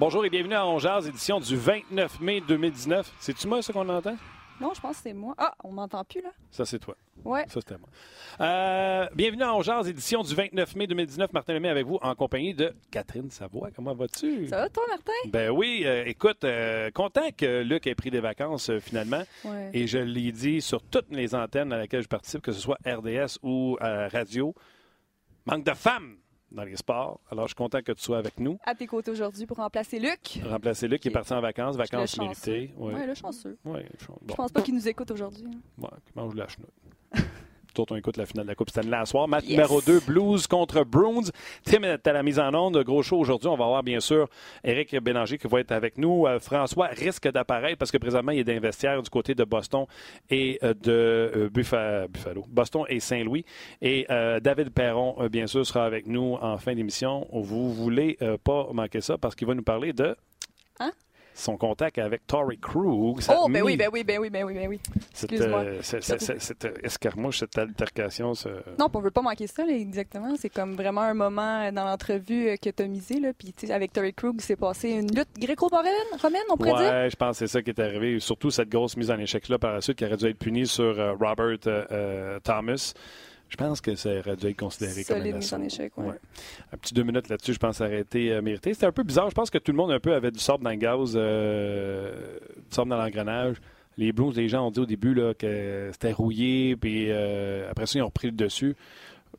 Bonjour et bienvenue à Ongears, édition du 29 mai 2019. C'est-tu moi, ça qu'on entend? Non, je pense que c'est moi. Ah, on m'entend plus, là? Ça, c'est toi. Ouais. Ça, c'était moi. Euh, bienvenue à Ongears, édition du 29 mai 2019. Martin Lemay avec vous, en compagnie de Catherine Savoie. Comment vas-tu? Ça va, toi, Martin? Ben oui, euh, écoute, euh, content que Luc ait pris des vacances finalement. Ouais. Et je l'ai dit sur toutes les antennes à laquelle je participe, que ce soit RDS ou radio. Manque de femmes dans les sports. Alors, je suis content que tu sois avec nous. À tes côtés aujourd'hui pour remplacer Luc. Remplacer Luc qui est parti en vacances, vacances méritées. Oui. Ouais, le chanceux. Ouais, je- bon. Je pense pas qu'il nous écoute aujourd'hui. hein. Ouais, mange la chenoute. D'autres, on écoute la finale de la Coupe Stanley à soir. Match Yes. numéro 2, Blues contre Bruins. Tim est à la mise en onde. Gros show aujourd'hui. On va avoir bien sûr Éric Bélanger qui va être avec nous. Euh, François risque d'apparaître parce que présentement, il est d'investiaire du côté de Boston et euh, de euh, Buffa- Buffalo. Boston et Saint-Louis. Et David Perron, bien sûr, sera avec nous en fin d'émission. Vous voulez pas manquer ça parce qu'il va nous parler de Hein? Son contact avec Tory Krug. Oh, ben oui, ben oui, ben oui, ben oui, ben oui. Cette, euh, escarmouche, cette altercation, ce- Non, on veut pas manquer ça, là, exactement. C'est comme vraiment un moment euh, dans l'entrevue euh, que tu as misé. Là. Puis, avec Terry Krug, c'est passé une lutte gréco-romaine, romaine, on pourrait dire? Ouais, je pense que c'est ça qui est arrivé. Surtout cette grosse mise en échec-là par la suite qui aurait dû être punie sur euh, Robert euh, Thomas. Je pense que ça aurait dû être considéré comme un mise en assaut. échec, ouais. Un petit deux minutes là-dessus, je pense que ça aurait été euh, mérité. C'était un peu bizarre. Je pense que tout le monde un peu avait du sable dans le gaz, euh, du sable dans l'engrenage. Les Blues, les gens ont dit au début là, que c'était rouillé, puis euh, après ça, ils ont repris le dessus.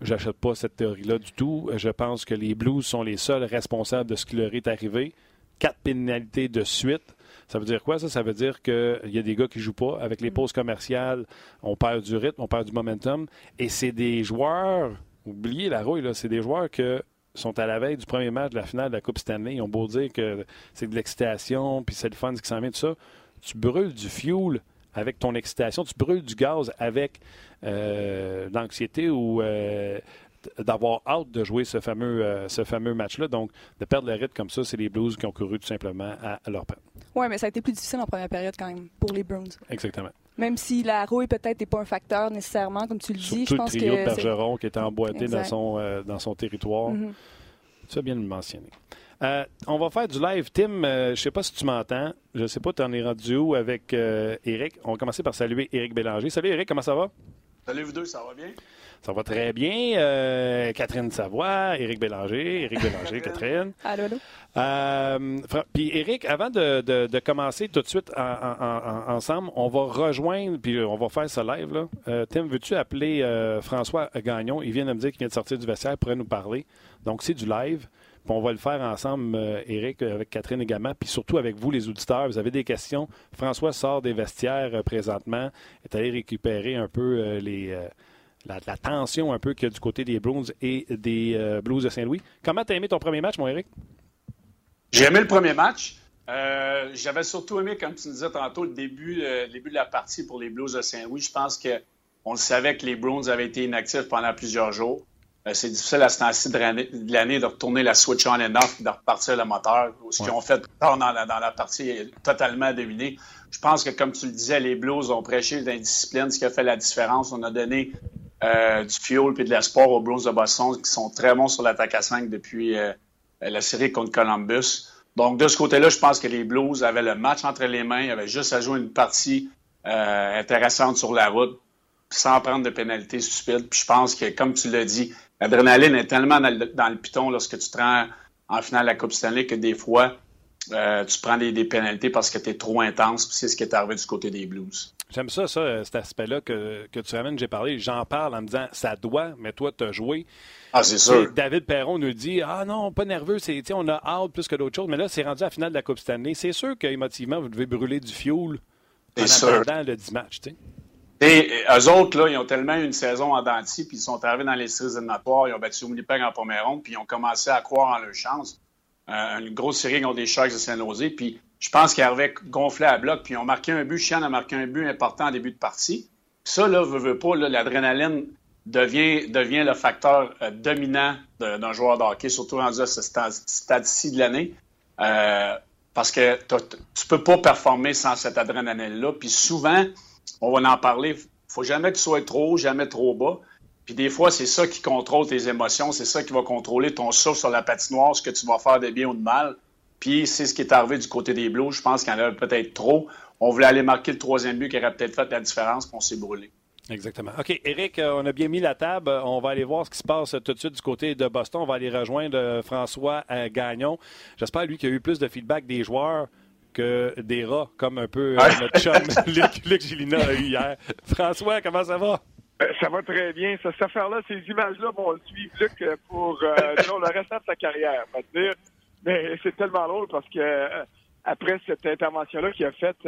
J'achète pas cette théorie-là du tout. Je pense que les Blues sont les seuls responsables de ce qui leur est arrivé. Quatre pénalités de suite. Ça veut dire quoi, ça? Ça veut dire qu'il y a des gars qui jouent pas. Avec les pauses commerciales, on perd du rythme, on perd du momentum. Et c'est des joueurs, oubliez la rouille, là, c'est des joueurs que sont à la veille du premier match de la finale de la Coupe Stanley. Ils ont beau dire que c'est de l'excitation, puis c'est le fun ce qui s'en vient, tout ça. Tu brûles du fuel avec ton excitation, tu brûles du gaz avec euh, l'anxiété ou euh, d'avoir hâte de jouer ce fameux, euh, ce fameux match-là. Donc, de perdre le rythme comme ça, c'est les Blues qui ont couru tout simplement à, à leur perte. Ouais, mais ça a été plus difficile en première période quand même pour les Bruins. Exactement. Même si la rouille peut-être n'est pas un facteur nécessairement, comme tu le dis, je le pense trio de que. c'est- Bergeron qui était emboîté dans son, euh, dans son territoire. Mhm. Tu as bien le mentionner. Euh, on va faire du live. Tim, euh, je ne sais pas si tu m'entends. Je ne sais pas, tu en es rendu où avec euh, Eric. On va commencer par saluer Eric Bélanger. Salut Eric, comment ça va? Salut vous deux, ça va bien? Ça va très bien. Euh, Catherine Savoie, Éric Bélanger, Éric Bélanger, Catherine. Allô, allô? Euh, Puis Éric, avant de, de- de commencer tout de suite en- en- en- ensemble, on va rejoindre, puis on va faire ce live. là. Euh, Tim, veux-tu appeler François Gagnon? Il vient de me dire qu'il vient de sortir du vestiaire, pourrait nous parler. Donc c'est du live. Puis on va le faire ensemble, euh, Éric, avec Catherine également, puis surtout avec vous, les auditeurs. Vous avez des questions? François sort des vestiaires euh, présentement, est allé récupérer un peu euh, les, la, la tension un peu qu'il y a du côté des Bruins et des euh, Blues de Saint-Louis. Comment t'as aimé ton premier match, mon Éric? J'ai aimé le premier match. Euh, J'avais surtout aimé, comme tu disais tantôt, le début, euh, le début de la partie pour les Blues de Saint-Louis. Je pense que on le savait que les Bruins avaient été inactifs pendant plusieurs jours. C'est difficile à ce temps-ci de l'année- de retourner la switch on and off et de repartir le moteur. Ce qu'ils ont fait dans la, dans la partie est totalement dominé. Je pense que, comme tu le disais, les Blues ont prêché l'indiscipline, ce qui a fait la différence. On a donné euh, du fuel et de l'espoir aux Blues de Boston qui sont très bons sur l'attaque à 5 depuis euh, la série contre Columbus. Donc, de ce côté-là, je pense que les Blues avaient le match entre les mains, avaient juste à jouer une partie euh, intéressante sur la route, sans prendre de pénalités stupides. Puis je pense que, comme tu l'as dit, l'adrénaline est tellement dans le, piton lorsque tu te rends en finale de la Coupe Stanley que des fois, tu prends des, des pénalités parce que tu es trop intense. Puis c'est ce qui est arrivé du côté des Blues. J'aime ça, ça, euh, cet aspect-là que, que tu ramènes. J'ai parlé, j'en parle en me disant ça doit, mais toi, tu as joué. Ah, c'est sûr. David Perron nous dit Ah non, pas nerveux, c'est, on a hâte plus que d'autres choses. Mais là, c'est rendu à la finale de la Coupe Stanley. C'est sûr qu'émotivement, vous devez brûler du fuel en attendant le 10 matchs. tu sais. Et eux autres, là, ils ont tellement eu une saison en denti, puis ils sont arrivés dans les séries éliminatoires, ils ont battu Winnipeg en première ronde, puis ils ont commencé à croire en leur chance. Euh, une grosse série contre des Sharks de Saint-Nosé, puis je pense qu'ils arrivaient gonflés à bloc, puis ont marqué un but. Chian a marqué un but important en début de partie. Ça, là, veut, veut pas, l'adrénaline devient, le facteur euh, dominant d'un joueur de hockey, surtout rendu ce stade- stade-ci de l'année. Euh, parce que tu peux pas performer sans cette adrénaline-là. Puis souvent, on va en parler, faut jamais que tu sois trop haut, jamais trop bas. Puis des fois, c'est ça qui contrôle tes émotions, c'est ça qui va contrôler ton souffle sur la patinoire, ce que tu vas faire de bien ou de mal. Puis c'est ce qui est arrivé du côté des Blues. Je pense qu'il y en avait peut-être trop. On voulait aller marquer le troisième but qui aurait peut-être fait la différence, puis on s'est brûlé. Exactement. OK, Eric, euh, on a bien mis la table. On va aller voir ce qui se passe tout de suite du côté de Boston. On va aller rejoindre euh, François euh, Gagnon. J'espère, lui, qu'il y a eu plus de feedback des joueurs que des rats, comme un peu notre chum Luc, Gilina a eu hier. François, comment ça va? Ça va très bien. Cette affaire-là, ces images-là vont suivre Luc pour le restant de sa carrière. Dire. Mais c'est tellement drôle parce que après cette intervention-là qu'il a faite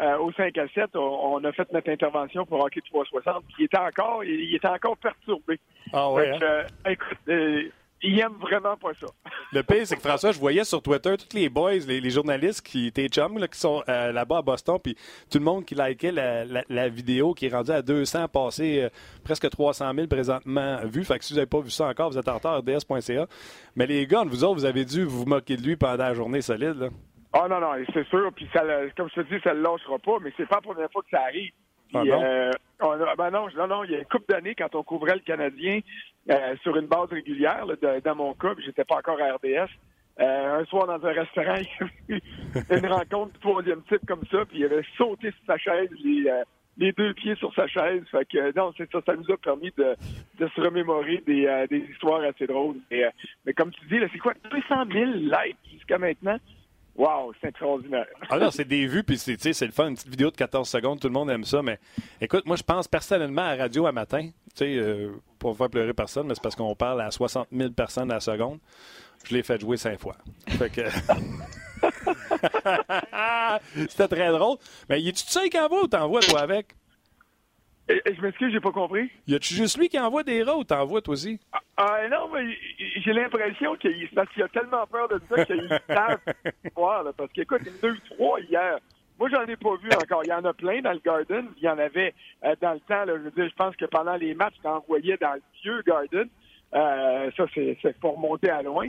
euh, au 5 à 7, on, a fait notre intervention pour Hockey 360, puis il était encore, il, était encore perturbé. Ah ouais. Hein? Euh, écoute, euh, il aime vraiment pas ça. Le pire, c'est que François, je voyais sur Twitter tous les boys, les, journalistes qui étaient chums, là, qui sont là-bas à Boston, puis tout le monde qui likait la, vidéo qui est rendue à 200, passé presque 300 000 présentement vus. Fait que si vous n'avez pas vu ça encore, vous êtes en retard, rds.ca. Mais les gars, vous autres, vous avez dû vous moquer de lui pendant la journée solide. Là. Ah non, non, c'est sûr. Puis ça, comme je te dis, ça ne le lâchera pas, mais c'est pas la première fois que ça arrive. ah non? Euh, ben non, non, non, il y a une couple d'années, quand on couvrait le Canadien euh, sur une base régulière, dans mon cas, j'étais pas encore à RDS. Euh, un soir dans un restaurant, il y a eu une rencontre du troisième type comme ça, puis il avait sauté sur sa chaise, les, les deux pieds sur sa chaise. Fait que non, c'est ça, ça nous a permis de, se remémorer des, des histoires assez drôles. Mais, mais comme tu dis, c'est quoi, 200 000 likes jusqu'à maintenant? Wow, c'est extraordinaire. Alors, ah c'est des vues, puis c'est, c'est le fun, une petite vidéo de 14 secondes, tout le monde aime ça. Mais écoute, moi, je pense personnellement à radio à matin, tu euh, pour faire pleurer personne, mais c'est parce qu'on parle à 60 000 personnes à la seconde. Je l'ai fait jouer cinq fois. Fait que. C'était très drôle. Mais y tu sais qui envoie ou t'envoies, toi, avec? Je m'excuse, j'ai pas compris. Y a-tu juste lui qui envoie des rats ou t'envoies toi aussi? Ah, ah non, mais j'ai l'impression qu'il a tellement peur de ça qu'il savent voir. Là, parce qu'écoute, il y en a eu trois hier. Moi, j'en ai pas vu encore. Il y en a plein dans le Garden. Il y en avait euh, dans le temps. Là, je veux dire, je pense que pendant les matchs, tu envoyais dans le vieux Garden. Euh, ça, c'est pour monter à loin.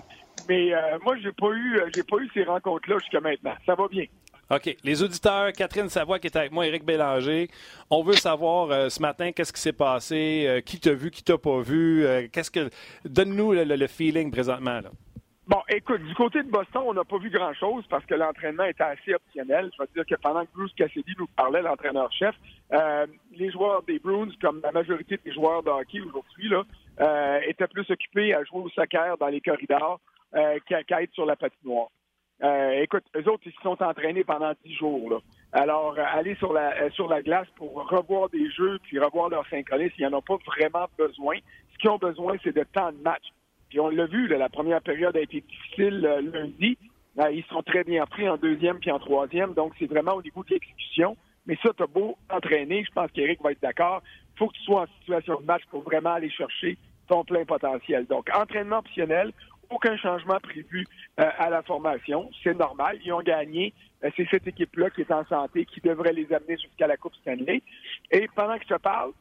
Mais euh, moi, j'ai pas eu j'ai pas eu ces rencontres-là jusqu'à maintenant. Ça va bien. OK. Les auditeurs, Catherine Savoie qui est avec moi, Éric Bélanger. On veut savoir euh, ce matin qu'est-ce qui s'est passé, euh, qui t'a vu, qui t'a pas vu. Euh, qu'est-ce que Donne-nous le, feeling présentement. Là. Bon, écoute, du côté de Boston, on n'a pas vu grand-chose parce que l'entraînement était assez optionnel. Je veux dire que pendant que Bruce Cassidy nous parlait, l'entraîneur-chef, les joueurs des Bruins, comme la majorité des joueurs de hockey aujourd'hui, là, étaient plus occupés à jouer au soccer dans les corridors qu'à être sur la patinoire. Euh, écoute, eux autres, ils se sont entraînés pendant dix jours. Alors, euh, aller sur la, euh, sur la glace pour revoir des jeux puis revoir leur synchronisme, ils n'en ont pas vraiment besoin. Ce qu'ils ont besoin, c'est de temps de match. Puis on l'a vu, la première période a été difficile lundi. ils sont très bien pris en deuxième puis en troisième. Donc, c'est vraiment au niveau de l'exécution. Mais ça, t'as beau entraîner, je pense qu'Éric va être d'accord. Faut que tu sois en situation de match pour vraiment aller chercher ton plein potentiel. Donc, entraînement optionnel, aucun changement prévu euh, à la formation. C'est normal. Ils ont gagné. Euh, c'est cette équipe-là qui est en santé, qui devrait les amener jusqu'à la Coupe Stanley. Et pendant que je te parle,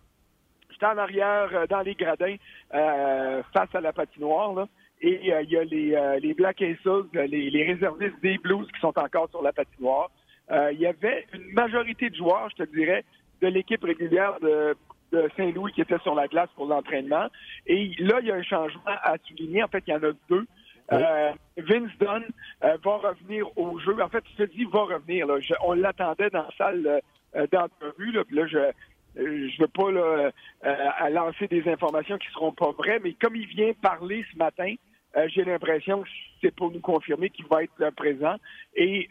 j'étais en arrière euh, dans les gradins face à la patinoire. et il y a les, les Black Aces, les, les, réservistes des Blues qui sont encore sur la patinoire. Il y avait une majorité de joueurs, je te dirais, de l'équipe régulière de de Saint-Louis qui était sur la glace pour l'entraînement. Et là, il y a un changement à souligner. En fait, il y en a deux. Euh, Vince Dunn euh, va revenir au jeu. En fait, je te dis va revenir. Là. on l'attendait dans la salle euh, d'entrevue. Là, là, je je veux pas là, lancer des informations qui seront pas vraies, mais comme il vient parler ce matin, j'ai l'impression que c'est pour nous confirmer qu'il va être présent. Et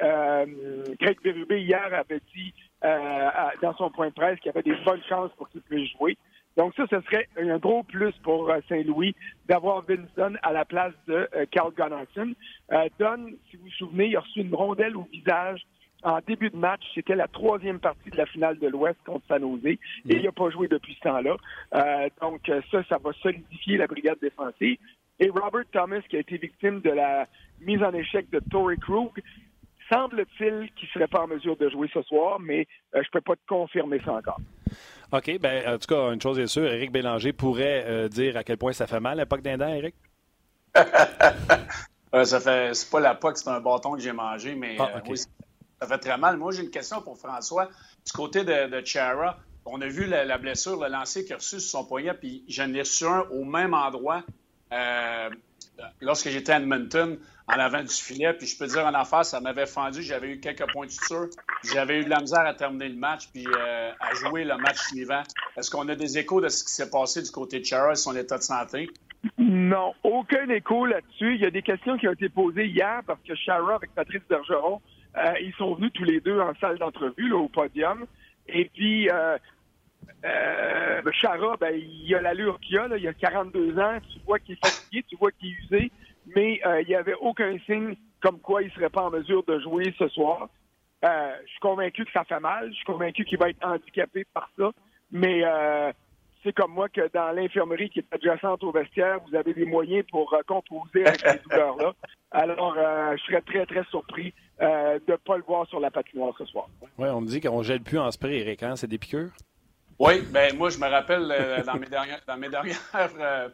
Greg Berube hier avait dit euh, dans son point de presse qu'il y avait des bonnes chances pour qu'il puisse jouer. Donc ça, ce serait un gros plus pour euh, Saint-Louis d'avoir Vincent à la place de euh, Carl Gunnarsson. Don, si vous vous souvenez, il a reçu une rondelle au visage en début de match. C'était la troisième partie de la finale de l'Ouest contre San Jose et il n'a pas joué depuis ce temps-là. donc ça, ça va solidifier la brigade défensive. Et Robert Thomas, qui a été victime de la mise en échec de Tory Krug, semble-t-il qu'il ne serait pas en mesure de jouer ce soir, mais euh, je ne peux pas te confirmer ça encore. OK. Ben, en tout cas, une chose est sûre, Éric Bélanger pourrait euh, dire à quel point ça fait mal, la POC d'Indan, Éric? ça fait, c'est pas la POC, c'est un bâton que j'ai mangé, mais ah, euh, oui, ça fait très mal. Moi, j'ai une question pour François. Du côté de, Chara, on a vu la, blessure, le lancer qu'il a reçu sur son poignet, puis j'en ai reçu un au même endroit lorsque j'étais à Edmonton en avant du filet. Puis je peux dire en affaire, ça m'avait fendu. J'avais eu quelques points de suture. J'avais eu de la misère à terminer le match puis euh, à jouer le match suivant. Est-ce qu'on a des échos de ce qui s'est passé du côté de Chara et son état de santé? Non, aucun écho là-dessus. Il y a des questions qui ont été posées hier parce que Chara avec Patrice Bergeron, euh, ils sont venus tous les deux en salle d'entrevue au podium. Et puis, euh, euh, Chara, ben, il a l'allure qu'il a. Là. Il a 42 ans. Tu vois qu'il est fatigué, tu vois qu'il est usé. Mais euh, il n'y avait aucun signe comme quoi il ne serait pas en mesure de jouer ce soir. Euh, je suis convaincu que ça fait mal. Je suis convaincu qu'il va être handicapé par ça. Mais euh, c'est comme moi que dans l'infirmerie qui est adjacente au vestiaire, vous avez des moyens pour euh, composer avec ces douleurs-là. Alors, euh, je serais très, très surpris euh, de ne pas le voir sur la patinoire ce soir. Oui, on me dit qu'on ne gèle plus en spray, Eric. Hein? C'est des piqûres? Oui, ben moi, je me rappelle euh, dans mes dernières, dans mes dernières euh,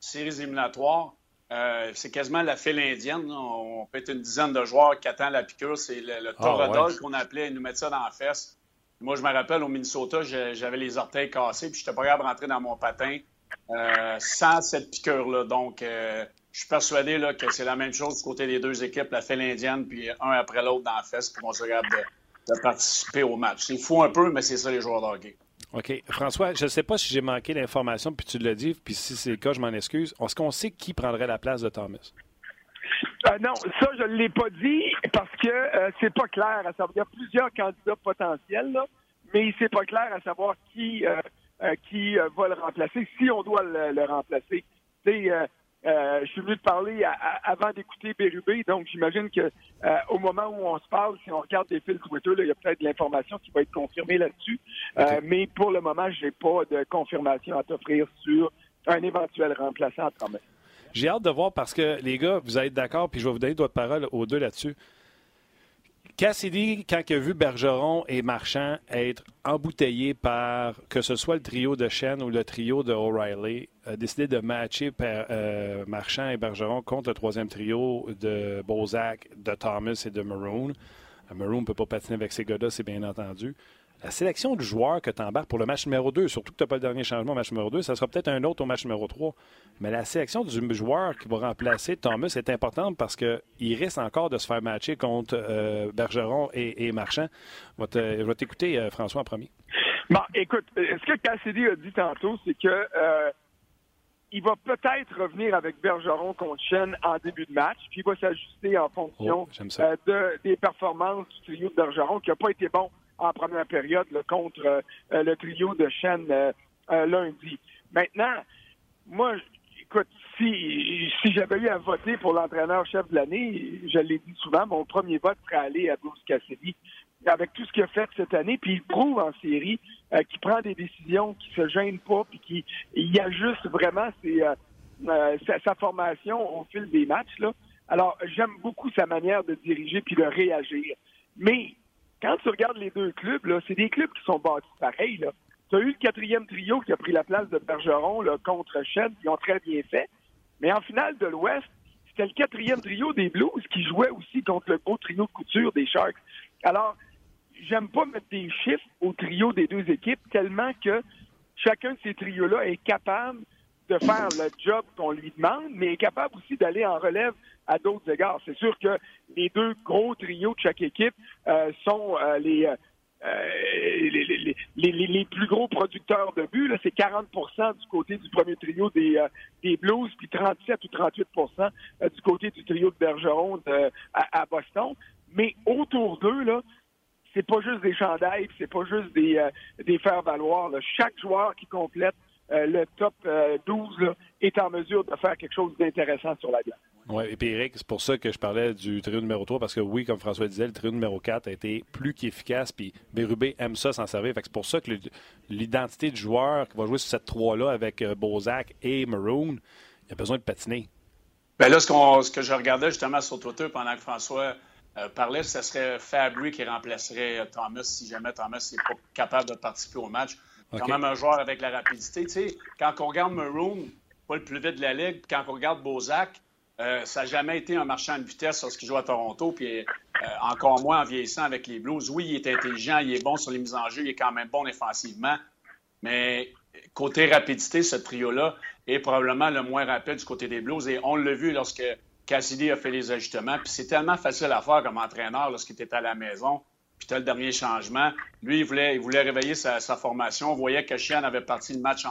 séries éliminatoires, euh, c'est quasiment la file indienne. On peut être une dizaine de joueurs qui attendent la piqûre. C'est le, le Ah, toradol ouais. qu'on appelait. Ils nous mettent ça dans la fesse. Moi, je me rappelle, au Minnesota, j'avais les orteils cassés, puis je n'étais pas capable de rentrer dans mon patin euh, sans cette piqûre-là. Donc, euh, je suis persuadé là, que c'est la même chose du côté des deux équipes, la file indienne, puis un après l'autre dans la fesse, puis on se regarde de, de participer au match. C'est fou un peu, mais c'est ça les joueurs de hockey. OK. François, je ne sais pas si j'ai manqué l'information, puis tu l'as dit, puis si c'est le cas, je m'en excuse. Est-ce qu'on sait qui prendrait la place de Thomas? Euh, non, ça, je ne l'ai pas dit parce que euh, c'est pas clair à savoir. Il y a plusieurs candidats potentiels, là, mais c'est pas clair à savoir qui, euh, euh, qui va le remplacer, si on doit le, le remplacer. Euh, je suis venu te parler à- à- avant d'écouter Bérubé, donc j'imagine que euh, au moment où on se parle, si on regarde des fils Twitter, là, il y a peut-être de l'information qui va être confirmée là-dessus. Euh, mais pour le moment, j'ai pas de confirmation à t'offrir sur un éventuel remplaçant à. J'ai hâte de voir parce que, les gars, vous allez être d'accord, puis je vais vous donner votre parole aux deux là-dessus. Cassidy, quand il a vu Bergeron et Marchand être embouteillés par que ce soit le trio de Shen ou le trio de O'Reilly, a décidé de matcher euh, Marchand et Bergeron contre le troisième trio de Bozak, de Thomas et de Maroon. Euh, Maroon ne peut pas patiner avec ces gars-là, c'est bien entendu. La sélection du joueur que tu embarques pour le match numéro 2, surtout que tu n'as pas le dernier changement au match numéro 2, ça sera peut-être un autre au match numéro 3. Mais la sélection du joueur qui va remplacer Thomas est importante parce qu'il risque encore de se faire matcher contre euh, Bergeron et, et Marchand. Je vais t'écouter, euh, François, en premier. Bon, écoute, euh, ce que Cassidy a dit tantôt, c'est que euh, il va peut-être revenir avec Bergeron contre Chen en début de match, puis il va s'ajuster en fonction Oh, de, des performances du trio de Bergeron, qui n'a pas été bon en première période là, contre euh, le trio de Chen euh, euh, lundi. Maintenant, moi, écoute, si, si j'avais eu à voter pour l'entraîneur-chef de l'année, je l'ai dit souvent, mon premier vote serait allé à Bruce Cassidy avec tout ce qu'il a fait cette année, puis il prouve en série qu'il prend des décisions, qu'il se gêne pas, puis qu'il il ajuste vraiment sa, sa formation au fil des matchs. Là. Alors, j'aime beaucoup sa manière de diriger puis de réagir. Mais quand tu regardes les deux clubs, c'est des clubs qui sont bâtis pareils. Là. Tu as eu le quatrième trio qui a pris la place de Bergeron contre Shed, qui ont très bien fait. Mais en finale de l'Ouest, c'était le quatrième trio des Blues qui jouait aussi contre le beau trio de couture des Sharks. Alors, j'aime pas mettre des chiffres au trio des deux équipes tellement que chacun de ces trios-là est capable de faire le job qu'on lui demande, mais est capable aussi d'aller en relève à d'autres égards. C'est sûr que les deux gros trios de chaque équipe euh, sont euh, les, euh, les, les, plus gros producteurs de buts. C'est 40% du côté du premier trio des, des Blues, puis 37 ou 38% euh, du côté du trio de Bergeron à, à Boston. Mais autour d'eux, là, c'est pas juste des chandails, c'est pas juste des, des faire-valoir. Chaque joueur qui complète euh, le top euh, 12 là, est en mesure de faire quelque chose d'intéressant sur la glace. Oui, et puis Eric, c'est pour ça que je parlais du trio numéro 3, parce que oui, comme François disait, le trio numéro 4 a été plus qu'efficace, puis Bérubé aime ça s'en servir. Fait que c'est pour ça que l'identité du joueur qui va jouer sur cette 3-là avec euh, Bozak et Maroon, il a besoin de patiner. Ben là, ce, qu'on- ce que je regardais justement sur Twitter pendant que François euh, parlait, ce serait Fabry qui remplacerait Thomas si jamais Thomas n'est pas capable de participer au match. OK. Quand même un joueur avec la rapidité. Quand on regarde Maroon, pas le plus vite de la Ligue, quand on regarde Bozak, euh, ça n'a jamais été un marchand de vitesse lorsqu'il joue à Toronto, puis euh, encore moins en vieillissant avec les Blues. Oui, il est intelligent, il est bon sur les mises en jeu, il est quand même bon défensivement, mais côté rapidité, ce trio-là est probablement le moins rapide du côté des Blues. Et on l'a vu lorsque Cassidy a fait les ajustements. Puis c'est tellement facile à faire comme entraîneur lorsqu'il était à la maison. Puis le dernier changement. Lui, il voulait, il voulait réveiller sa, formation. On voyait que Chien avait parti le match en,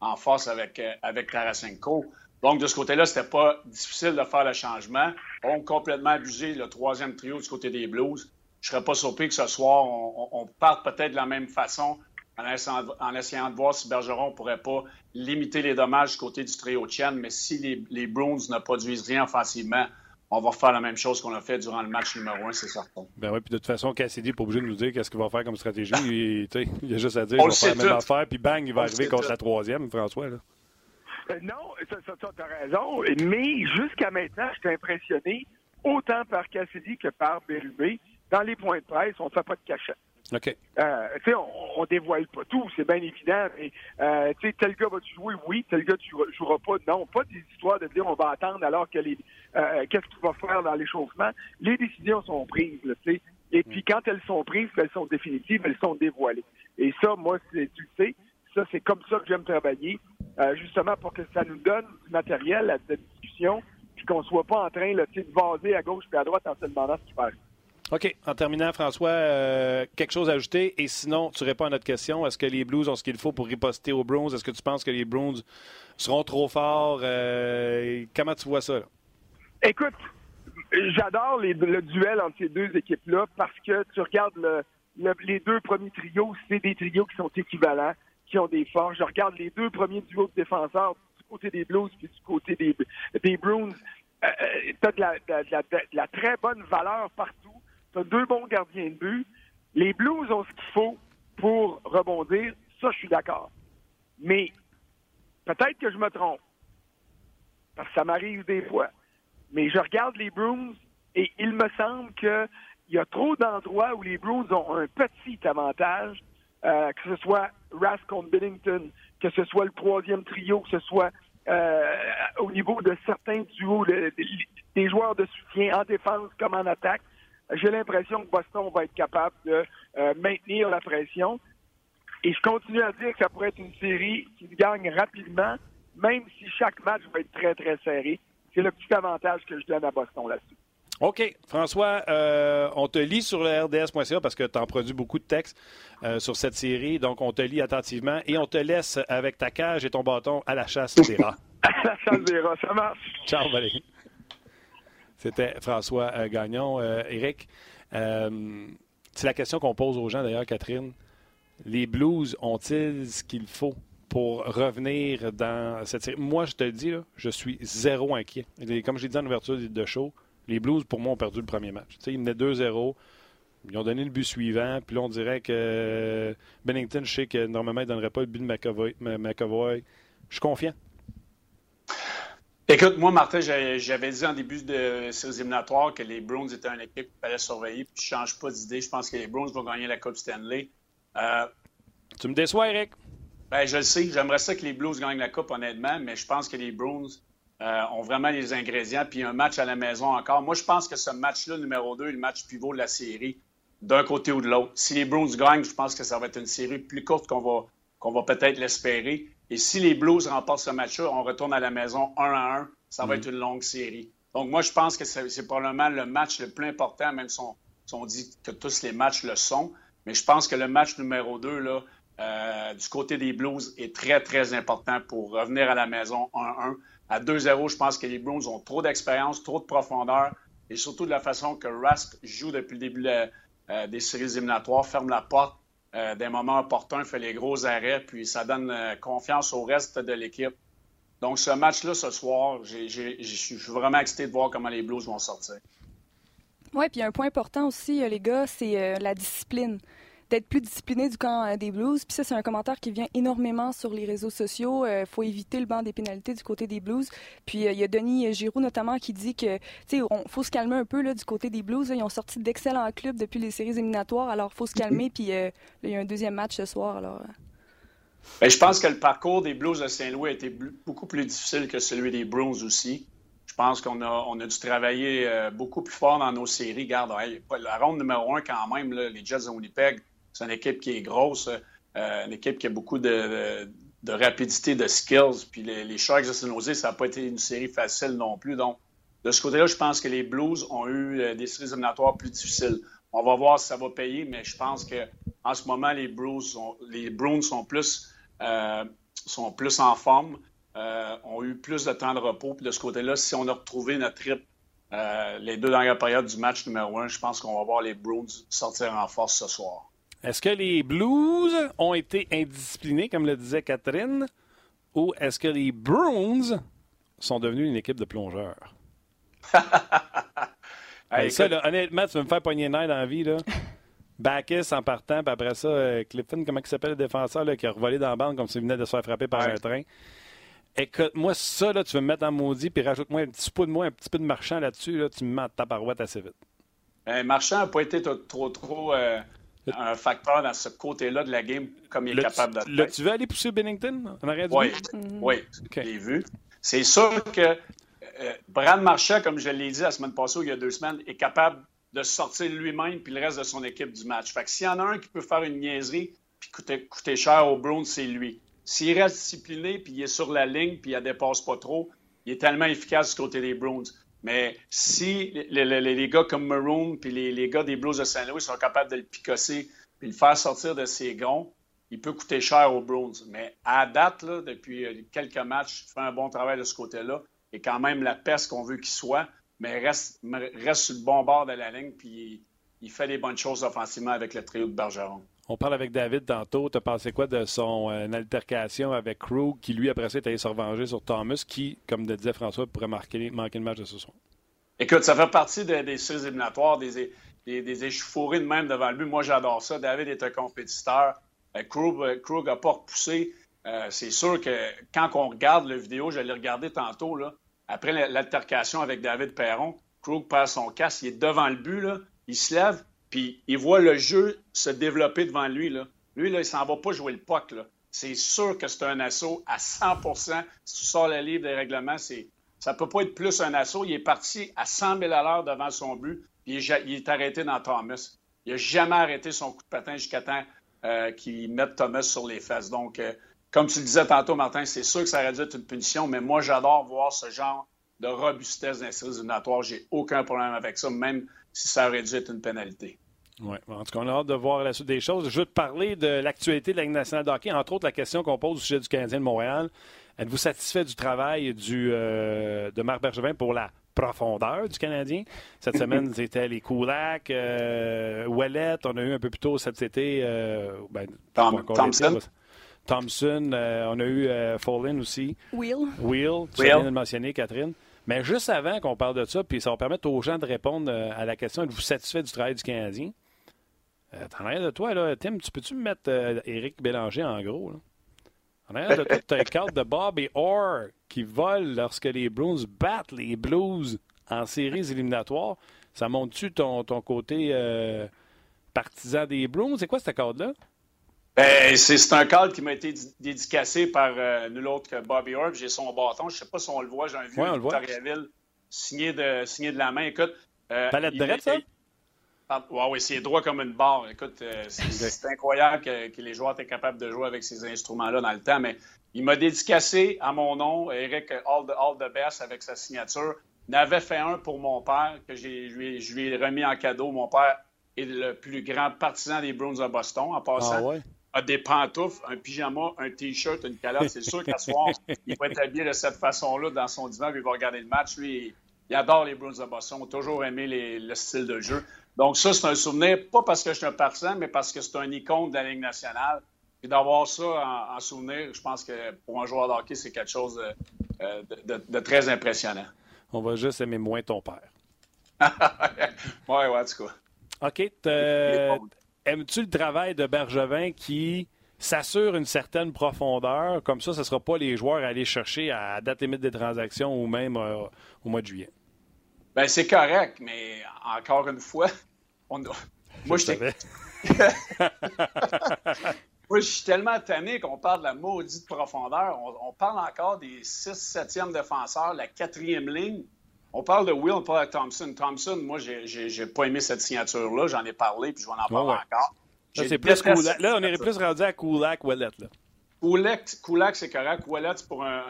en force avec, euh, avec Tarasenko. Donc, de ce côté-là, c'était pas difficile de faire le changement. On a complètement abusé le troisième trio du côté des Blues. Je serais pas surpris que ce soir, on, parte peut-être de la même façon en essayant, de voir si Bergeron ne pourrait pas limiter les dommages du côté du trio Chen. Mais si les, les ne produisent rien offensivement, on va refaire la même chose qu'on a fait durant le match numéro un, c'est certain. Ben oui, puis de toute façon, Cassidy n'est pas obligé de nous dire qu'est-ce qu'il va faire comme stratégie. il, il a juste à dire qu'il va faire la même affaire, puis bang, il va arriver contre la troisième, François. Là. Euh, non, ça, ça, tu as raison. Mais jusqu'à maintenant, j'étais impressionné autant par Cassidy que par Bérubé. Dans les points de presse, on ne fait pas de cachette. OK. Euh, tu sais, on, ne dévoile pas tout, c'est bien évident. Mais, euh, tu sais, tel gars va-tu jouer? Oui. Tel gars, tu joueras pas? Non. Pas des histoires de dire on va attendre alors que les. Euh, qu'est-ce qu'il va faire dans l'échauffement? Les décisions sont prises, tu sais. Et puis, quand elles sont prises, elles sont définitives, elles sont dévoilées. Et ça, moi, tu le sais, ça, c'est comme ça que j'aime travailler. Euh, justement pour que ça nous donne du matériel à cette discussion, puis qu'on soit pas en train là, de vaser à gauche et à droite en se demandant ce qui passe. OK. En terminant, François, euh, quelque chose à ajouter? Et sinon, tu réponds à notre question. Est-ce que les Blues ont ce qu'il faut pour riposter aux Browns? Est-ce que tu penses que les Browns seront trop forts? Euh, comment tu vois ça? Écoute, j'adore le duel entre ces deux équipes-là parce que tu regardes les deux premiers trios, c'est des trios qui sont équivalents qui ont des forces. Je regarde les deux premiers duos de défenseurs du côté des Blues puis du côté des, des Bruins. Euh, euh tu as de la, très bonne valeur partout. Tu as deux bons gardiens de but. Les Blues ont ce qu'il faut pour rebondir. Ça, je suis d'accord. Mais peut-être que je me trompe. Parce que ça m'arrive des fois. Mais je regarde les Bruins et il me semble qu'il y a trop d'endroits où les Bruins ont un petit avantage euh, que ce soit Rask contre Bennington, que ce soit le troisième trio, que ce soit euh, au niveau de certains duos, des joueurs de soutien en défense comme en attaque. J'ai l'impression que Boston va être capable de euh, maintenir la pression. Et je continue à dire que ça pourrait être une série qui gagne rapidement, même si chaque match va être très, très serré. C'est le petit avantage que je donne à Boston là-dessus. OK. François, euh, on te lit sur le RDS.ca parce que tu en produis beaucoup de textes euh, sur cette série. Donc, on te lit attentivement et on te laisse avec ta cage et ton bâton à la chasse des rats. à la chasse des rats, ça marche. Ciao, Valérie. C'était François euh, Gagnon. Eric, c'est la question qu'on pose aux gens d'ailleurs, Catherine. Les Blues ont-ils ce qu'il faut? Pour revenir dans cette série? Moi, je te le dis, je suis zéro inquiet. Comme je l'ai dit en ouverture de show, les Blues, pour moi, ont perdu le premier match. ils menaient 2-0. Ils ont donné le but suivant. Puis là, on dirait que Bennington, je sais que normalement, il ne donnerait pas le but de McAvoy. Je suis confiant. Écoute, moi, Martin, j'avais dit en début de ces éliminatoires que les Browns étaient une équipe qu'il fallait surveiller. Puis je ne change pas d'idée. Je pense que les Browns vont gagner la Coupe Stanley. Euh, tu me déçois, Eric? Ben, je le sais. J'aimerais ça que les Blues gagnent la Coupe, honnêtement. Mais je pense que les Browns euh, ont vraiment les ingrédients, puis un match à la maison encore. Moi, je pense que ce match-là, numéro 2, est le match pivot de la série, d'un côté ou de l'autre. Si les Blues gagnent, je pense que ça va être une série plus courte qu'on va, qu'on va peut-être l'espérer. Et si les Blues remportent ce match-là, on retourne à la maison 1 à 1, ça va mm-hmm. être une longue série. Donc, moi, je pense que c'est probablement le match le plus important, même si on, dit que tous les matchs le sont. Mais je pense que le match numéro 2, là, euh, du côté des Blues, est très, très important pour revenir à la maison 1-1. À 2-0, je pense que les Browns ont trop d'expérience, trop de profondeur et surtout de la façon que Rask joue depuis le début euh, des séries éliminatoires, ferme la porte euh, des moments opportuns, fait les gros arrêts, puis ça donne confiance au reste de l'équipe. Donc, ce match-là, ce soir, je suis vraiment excité de voir comment les Blues vont sortir. Oui, puis un point important aussi, les gars, c'est la discipline d'être plus discipliné du camp euh, des Blues. Puis ça, c'est un commentaire qui vient énormément sur les réseaux sociaux. Il euh, faut éviter le banc des pénalités du côté des Blues. Puis euh, il y a Denis Giroux notamment qui dit que, tu sais, faut se calmer un peu là, du côté des Blues. Ils ont sorti d'excellents clubs depuis les séries éliminatoires. Alors, faut se calmer. Puis il y a un deuxième match ce soir. Alors. Bien, je pense que le parcours des Blues de Saint-Louis a été beaucoup plus difficile que celui des Browns aussi. Je pense qu'on a, on a dû travailler beaucoup plus fort dans nos séries. Regarde, la ronde numéro un, quand même, les Jets de Winnipeg, c'est une équipe qui est grosse, euh, une équipe qui a beaucoup de, rapidité, de skills. Puis les, les Sharks de San ça n'a pas été une série facile non plus. Donc, de ce côté-là, je pense que les Blues ont eu euh, des séries éliminatoires plus difficiles. On va voir si ça va payer, mais je pense qu'en ce moment, les Blues, les Bruins sont plus, euh, sont plus en forme, euh, ont eu plus de temps de repos. Puis de ce côté-là, si on a retrouvé notre trip les deux dernières périodes du match numéro un, je pense qu'on va voir les Bruins sortir en force ce soir. Est-ce que les Blues ont été indisciplinés, comme le disait Catherine, ou est-ce que les Bruins sont devenus une équipe de plongeurs? ça, honnêtement, tu veux me faire pogner nerfs dans la vie. Là. Backus en partant, puis après ça, euh, Clifton, comment il s'appelle le défenseur là, qui a revolé dans la bande comme s'il venait de se faire frapper par un train. Écoute, moi, ça, là, tu veux me mettre en maudit, puis rajoute-moi un petit peu de moi, un petit peu de marchand là-dessus, là, tu me mets ta parouette assez vite. Ben, marchand n'a pas été trop, trop euh, un facteur dans ce côté-là de la game comme il est capable de le tu veux aller pousser Bennington en arrière du Oui, oui, j'ai vu. C'est sûr que euh, Brad Marchand, comme je l'ai dit la semaine passée ou il y a deux semaines, est capable de sortir lui-même puis le reste de son équipe du match. Fait que s'il y en a un qui peut faire une niaiserie puis coûter, cher au Browns, c'est lui. S'il reste discipliné puis il est sur la ligne puis il ne dépasse pas trop, il est tellement efficace du côté des Browns. Mais si les, gars comme Maroon puis les, gars des Blues de Saint-Louis sont capables de le picosser puis le faire sortir de ses gonds, il peut coûter cher aux Browns. Mais à date, depuis quelques matchs, il fait un bon travail de ce côté-là est quand même la peste qu'on veut qu'il soit, mais reste, reste sur le bon bord de la ligne, puis il, fait des bonnes choses offensivement avec le trio de Bergeron. On parle avec David tantôt. Tu as pensé quoi de son euh, altercation avec Krug, qui lui, après ça, est allé se revenger sur Thomas, qui, comme le disait François, pourrait marquer, manquer le match de ce soir? Écoute, ça fait partie des séries éliminatoires, des, des, de même devant le but. Moi, j'adore ça. David est un compétiteur. Euh, Krug n'a pas repoussé. Euh, c'est sûr que quand on regarde la vidéo, je l'ai regardé tantôt, là, après l'altercation avec David Perron, Krug perd son casque, il est devant le but, il se lève, puis il voit le jeu se développer devant lui. Là. Lui, là, il s'en va pas jouer le puck. C'est sûr que c'est un assaut à 100% Si tu sors le livre des règlements, c'est ça peut pas être plus un assaut. Il est parti à 100 000 à l'heure devant son but, puis il est, arrêté dans Thomas. Il n'a jamais arrêté son coup de patin jusqu'à temps euh, qu'il mette Thomas sur les fesses. Donc, euh, comme tu le disais tantôt, Martin, c'est sûr que ça aurait dû être une punition, mais moi, j'adore voir ce genre de robustesse éliminatoires. J'ai aucun problème avec ça, même si ça aurait dû être une pénalité. Oui, en tout cas, on a hâte de voir la suite des choses. Je veux te parler de l'actualité de la Ligue nationale de hockey, entre autres la question qu'on pose au sujet du Canadien de Montréal. Êtes-vous satisfait du travail du, euh, de Marc Bergevin pour la profondeur du Canadien? Cette semaine, c'était les Kulak, euh, Ouellet. On a eu un peu plus tôt cet été... Euh, ben, Thompson. Thompson, euh, on a eu euh, aussi. Will. Will, tu viens de le mentionner, Catherine. Mais juste avant qu'on parle de ça, puis ça va permettre aux gens de répondre euh, à la question êtes-vous satisfait du travail du Canadien? Euh, En arrière de toi, là, Tim, tu peux-tu me mettre Éric Bélanger en gros là? En arrière de toi, tu as carte de Bob et Orr qui volent lorsque les Bruins battent les Blues en séries éliminatoires. Ça montre-tu ton, ton côté partisan des Bruins? C'est quoi cette carte-là ben, c'est un cadre qui m'a été dédicacé par euh, nul autre que Bobby Orr. J'ai son bâton. Je ne sais pas si on le voit. J'ai un vieux ouais, Victoriaville signé de, signé de la main. Écoute. Euh, Palette de ça? Oui, oui, c'est droit comme une barre. Écoute, euh, c'est incroyable que, les joueurs étaient capables de jouer avec ces instruments-là dans le temps. Mais il m'a dédicacé à mon nom, Eric All the, All the Best, avec sa signature. Il avait fait un pour mon père, que je lui, je lui ai remis en cadeau. Mon père est le plus grand partisan des Bruins de Boston, en passant. Ah ouais? A des pantoufles, un pyjama, un T-shirt, une calotte. C'est sûr qu'à soir, il va être habillé de cette façon-là dans son divan, puis il va regarder le match. Lui, il adore les Bruins de Boston, a toujours aimé le style de jeu. Donc ça, c'est un souvenir, pas parce que je suis un partisan, mais parce que c'est un icône de la Ligue nationale. Et d'avoir ça en, souvenir, je pense que pour un joueur de hockey, c'est quelque chose de, de, très impressionnant. On va juste aimer moins ton père. oui, ouais, en tout cas. OK aimes-tu le travail de Bergevin qui s'assure une certaine profondeur? Comme ça, ce ne sera pas les joueurs à aller chercher à date limite des transactions ou même euh, au mois de juillet. Ben c'est correct, mais encore une fois, on moi, je Moi, je suis tellement tanné qu'on parle de la maudite profondeur. On, parle encore des 6 7e défenseurs, la quatrième ligne. On parle de Will, on parle de Thompson. Thompson, moi, j'ai pas aimé cette signature-là. J'en ai parlé, puis je vais en parler encore. Là, là, on est plus rendu à Kulak, Wallet. Kulak, c'est correct. Wallet, pour un,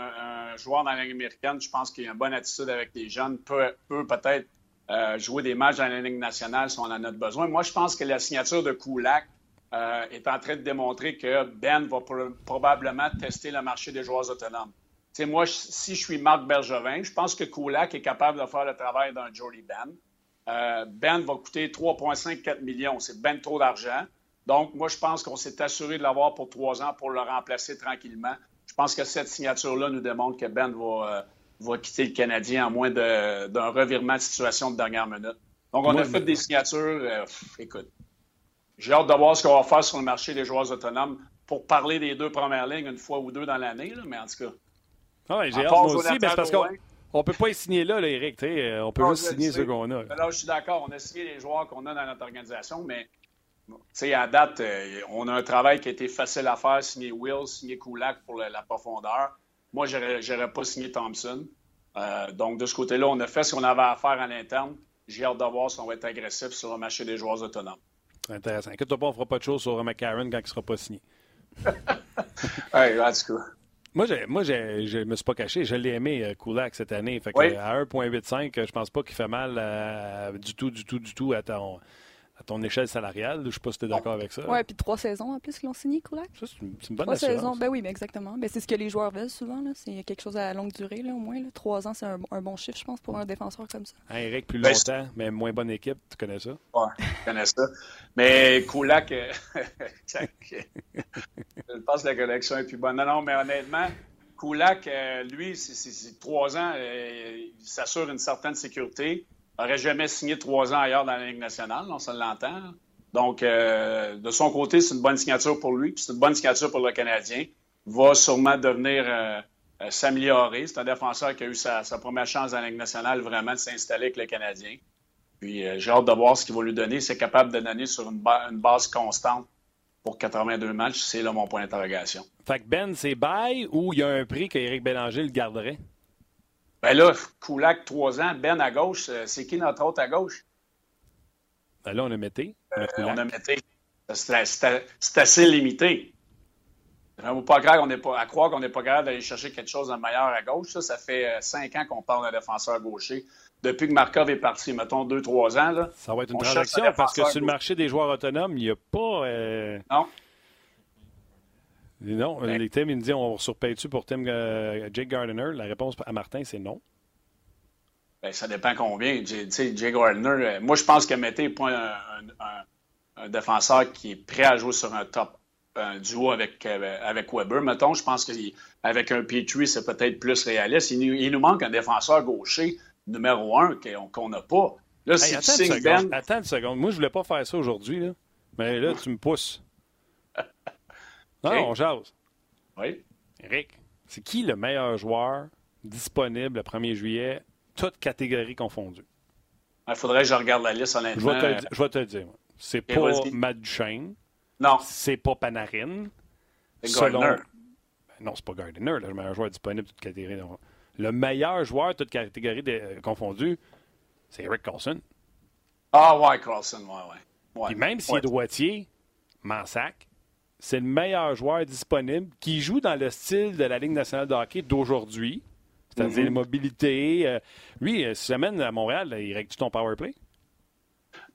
un joueur dans la Ligue américaine, je pense qu'il a une bonne attitude avec les jeunes, peut, peut être euh, jouer des matchs dans la Ligue nationale si on en a besoin. Moi, je pense que la signature de Kulak euh, est en train de démontrer que Ben va probablement tester le marché des joueurs autonomes. Sais, moi, si je suis Marc Bergevin, je pense que Kulak est capable de faire le travail d'un Jordy Ben. Euh, ben va coûter 3,5-4 millions. C'est ben trop d'argent. Donc, moi, je pense qu'on s'est assuré de l'avoir pour trois ans pour le remplacer tranquillement. Je pense que cette signature-là nous démontre que Ben va, va quitter le Canadien à moins d'un revirement de situation de dernière minute. Donc, on a fait des signatures. Euh, écoute, j'ai hâte de voir ce qu'on va faire sur le marché des joueurs autonomes pour parler des deux premières lignes une fois ou deux dans l'année, mais en tout cas. Ah ouais, j'ai hâte moi aussi, mais c'est parce qu'on ne peut pas y signer là, là Eric. Euh, on peut juste signer ceux qu'on a. Là. je suis d'accord. On a signé les joueurs qu'on a dans notre organisation, mais à date, euh, on a un travail qui a été facile à faire, signer Will, signer Kulak pour la profondeur. Moi, je n'aurais pas signé Thompson. Euh, donc, de ce côté-là, on a fait ce qu'on avait à faire à l'interne. J'ai hâte de voir si on va être agressif sur le marché des joueurs autonomes. Intéressant. Inquiète-toi pas, on ne fera pas de choses sur McCarron quand il ne sera pas signé. oui, en tout cas. Moi, moi je ne me suis pas caché. Je l'ai aimé, euh, Kulak, cette année. Fait À 1,85, je pense pas qu'il fait mal euh, du tout, du tout, du tout à ton, à ton échelle salariale. Je ne sais pas si tu es d'accord avec ça. Oui, puis trois saisons en plus qu'ils ont signé, Kulak. Ça, c'est une, bonne Trois saisons, ben oui, mais exactement. Ben, c'est ce que les joueurs veulent souvent. C'est quelque chose à longue durée, là, au moins. Trois ans, c'est un, bon chiffre, je pense, pour un défenseur comme ça. Hein, Eric, plus ben, longtemps, mais moins bonne équipe. Tu connais ça? Oui, je connais ça. Mais Kulak, euh, je pense que la collection est plus bonne. Non, non, mais honnêtement, Kulak, euh, lui, c'est trois ans, euh, il s'assure une certaine sécurité n'aurait jamais signé trois ans ailleurs dans la Ligue nationale, on se l'entend. Donc, euh, de son côté, c'est une bonne signature pour lui, puis c'est une bonne signature pour le Canadien. Il va sûrement devenir euh, euh, s'améliorer. C'est un défenseur qui a eu sa, première chance dans la Ligue nationale vraiment de s'installer avec le Canadien. Puis j'ai hâte de voir ce qu'il va lui donner. C'est capable de donner sur une, base constante pour 82 matchs. C'est là mon point d'interrogation. Fait que Ben, c'est bail ou il y a un prix qu'Éric Bélanger le garderait? Ben là, Koulak, trois ans, Ben à gauche, euh, c'est qui notre autre à gauche? Ben là, on a Mété. Euh, on a Mété. C'est assez limité. On pas n'est pas, à croire qu'on n'est pas capable d'aller chercher quelque chose de meilleur à gauche. Ça, ça fait euh, cinq ans qu'on parle d'un défenseur gaucher. Depuis que Markov est parti, mettons deux, trois ans. Là, ça va être une transaction parce que sur le marché des joueurs autonomes, il n'y a pas. Non. Non, les Tim, ils me disent on surpaye-tu pour Tim euh, Jake Gardiner? La réponse à Martin, c'est non. Ben, ça dépend combien. Jake Gardiner, euh, moi, je pense que Mété n'est pas un, défenseur qui est prêt à jouer sur un top un duo avec, euh, avec Weber. Mettons, je pense qu'avec un Petrie, c'est peut-être plus réaliste. Il, nous manque un défenseur gaucher numéro un qu'on n'a pas. Là, si attends, une ben... attends une seconde. Moi, je voulais pas faire ça aujourd'hui. Mais là, tu me pousses. Non, on jase. Oui. Eric, c'est qui le meilleur joueur disponible le 1er juillet, toutes catégories confondues? Il faudrait que je regarde la liste honnêtement. Je vais te, je vais te le dire. C'est pas Matt Duchesne. Non. C'est pas Panarin. C'est Gardner. Ben non, c'est pas Gardner, le meilleur joueur disponible toutes catégories. Le meilleur joueur toutes catégories euh, confondues, c'est Eric Carlson. Ah ouais, Carlson, ouais, ouais. Puis même s'il est droitier, Mansac, c'est le meilleur joueur disponible qui joue dans le style de la Ligue nationale de hockey d'aujourd'hui, c'est-à-dire mm-hmm. la mobilité. Euh, lui, euh, si à Montréal, il règle ton power play?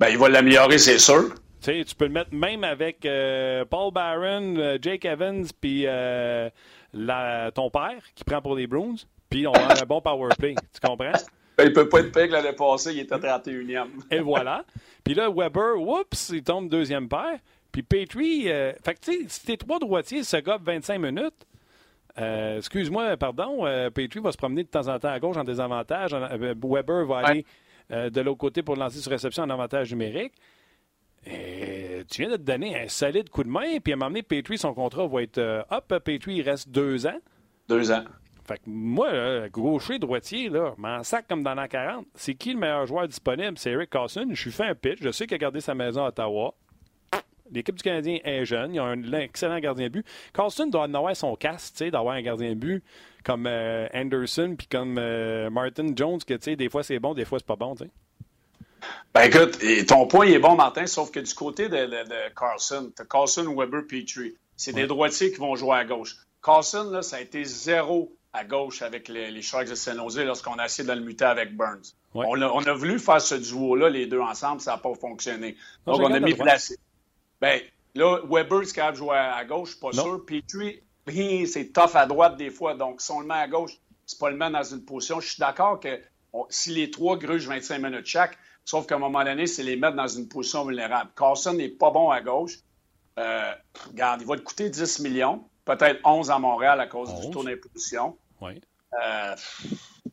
Ben, il va l'améliorer, c'est sûr. Tu, sais, tu peux le mettre même avec euh, Paul Barron, Jake Evans, puis ton père qui prend pour les Bruins, puis on a un bon power play. Tu comprends? Ben, il peut pas être pire l'année passée, il était 31e. Et voilà. Puis là, Weber, oups, il tombe deuxième paire. Puis Petrie, euh, fait que tu sais, si t'es trois droitiers, ce gars 25 minutes, euh, excuse-moi, pardon, euh, Petrie va se promener de temps en temps à gauche en désavantage. Weber va aller de l'autre côté pour lancer sur réception en avantage numérique. Et tu viens de te donner un solide coup de main, puis à un moment donné, Petrie, son contrat va être hop, Petrie, il reste deux ans. Deux ans. Fait que moi, gaucher, droitier, là, m'en sac comme dans l'an 40. C'est qui le meilleur joueur disponible? C'est Eric Carson. Je suis fait un pitch. Je sais qu'il a gardé sa maison à Ottawa. L'équipe du Canadien est jeune. Il a un excellent gardien de but. Carlson doit avoir son casse, d'avoir un gardien de but comme euh, Anderson puis comme euh, Martin Jones, que tu des fois c'est bon, des fois c'est pas bon, tu. Ben écoute, ton point est bon, Martin, sauf que du côté de, de, Carlson, Carlson, Weber, Petrie. C'est des droitiers qui vont jouer à gauche. Carlson, là, ça a été zéro à gauche avec les, les Sharks de San Jose lorsqu'on a essayé de le muter avec Burns. On, a, on, a, voulu faire ce duo-là, les deux ensemble, ça n'a pas fonctionné. Donc, on a mis placé. Ben, là, Weber, c'est capable de jouer à, gauche, je suis pas sûr. Petrie, c'est tough à droite des fois. Donc, si on le met à gauche, c'est pas le mettre dans une position. Je suis d'accord que si les trois grugent 25 minutes chaque, sauf qu'à un moment donné, c'est les mettre dans une position vulnérable. Carson n'est pas bon à gauche. Euh, regarde, il va te coûter 10 millions, peut-être 11 à Montréal à cause du tour d'imposition. Oui. Euh,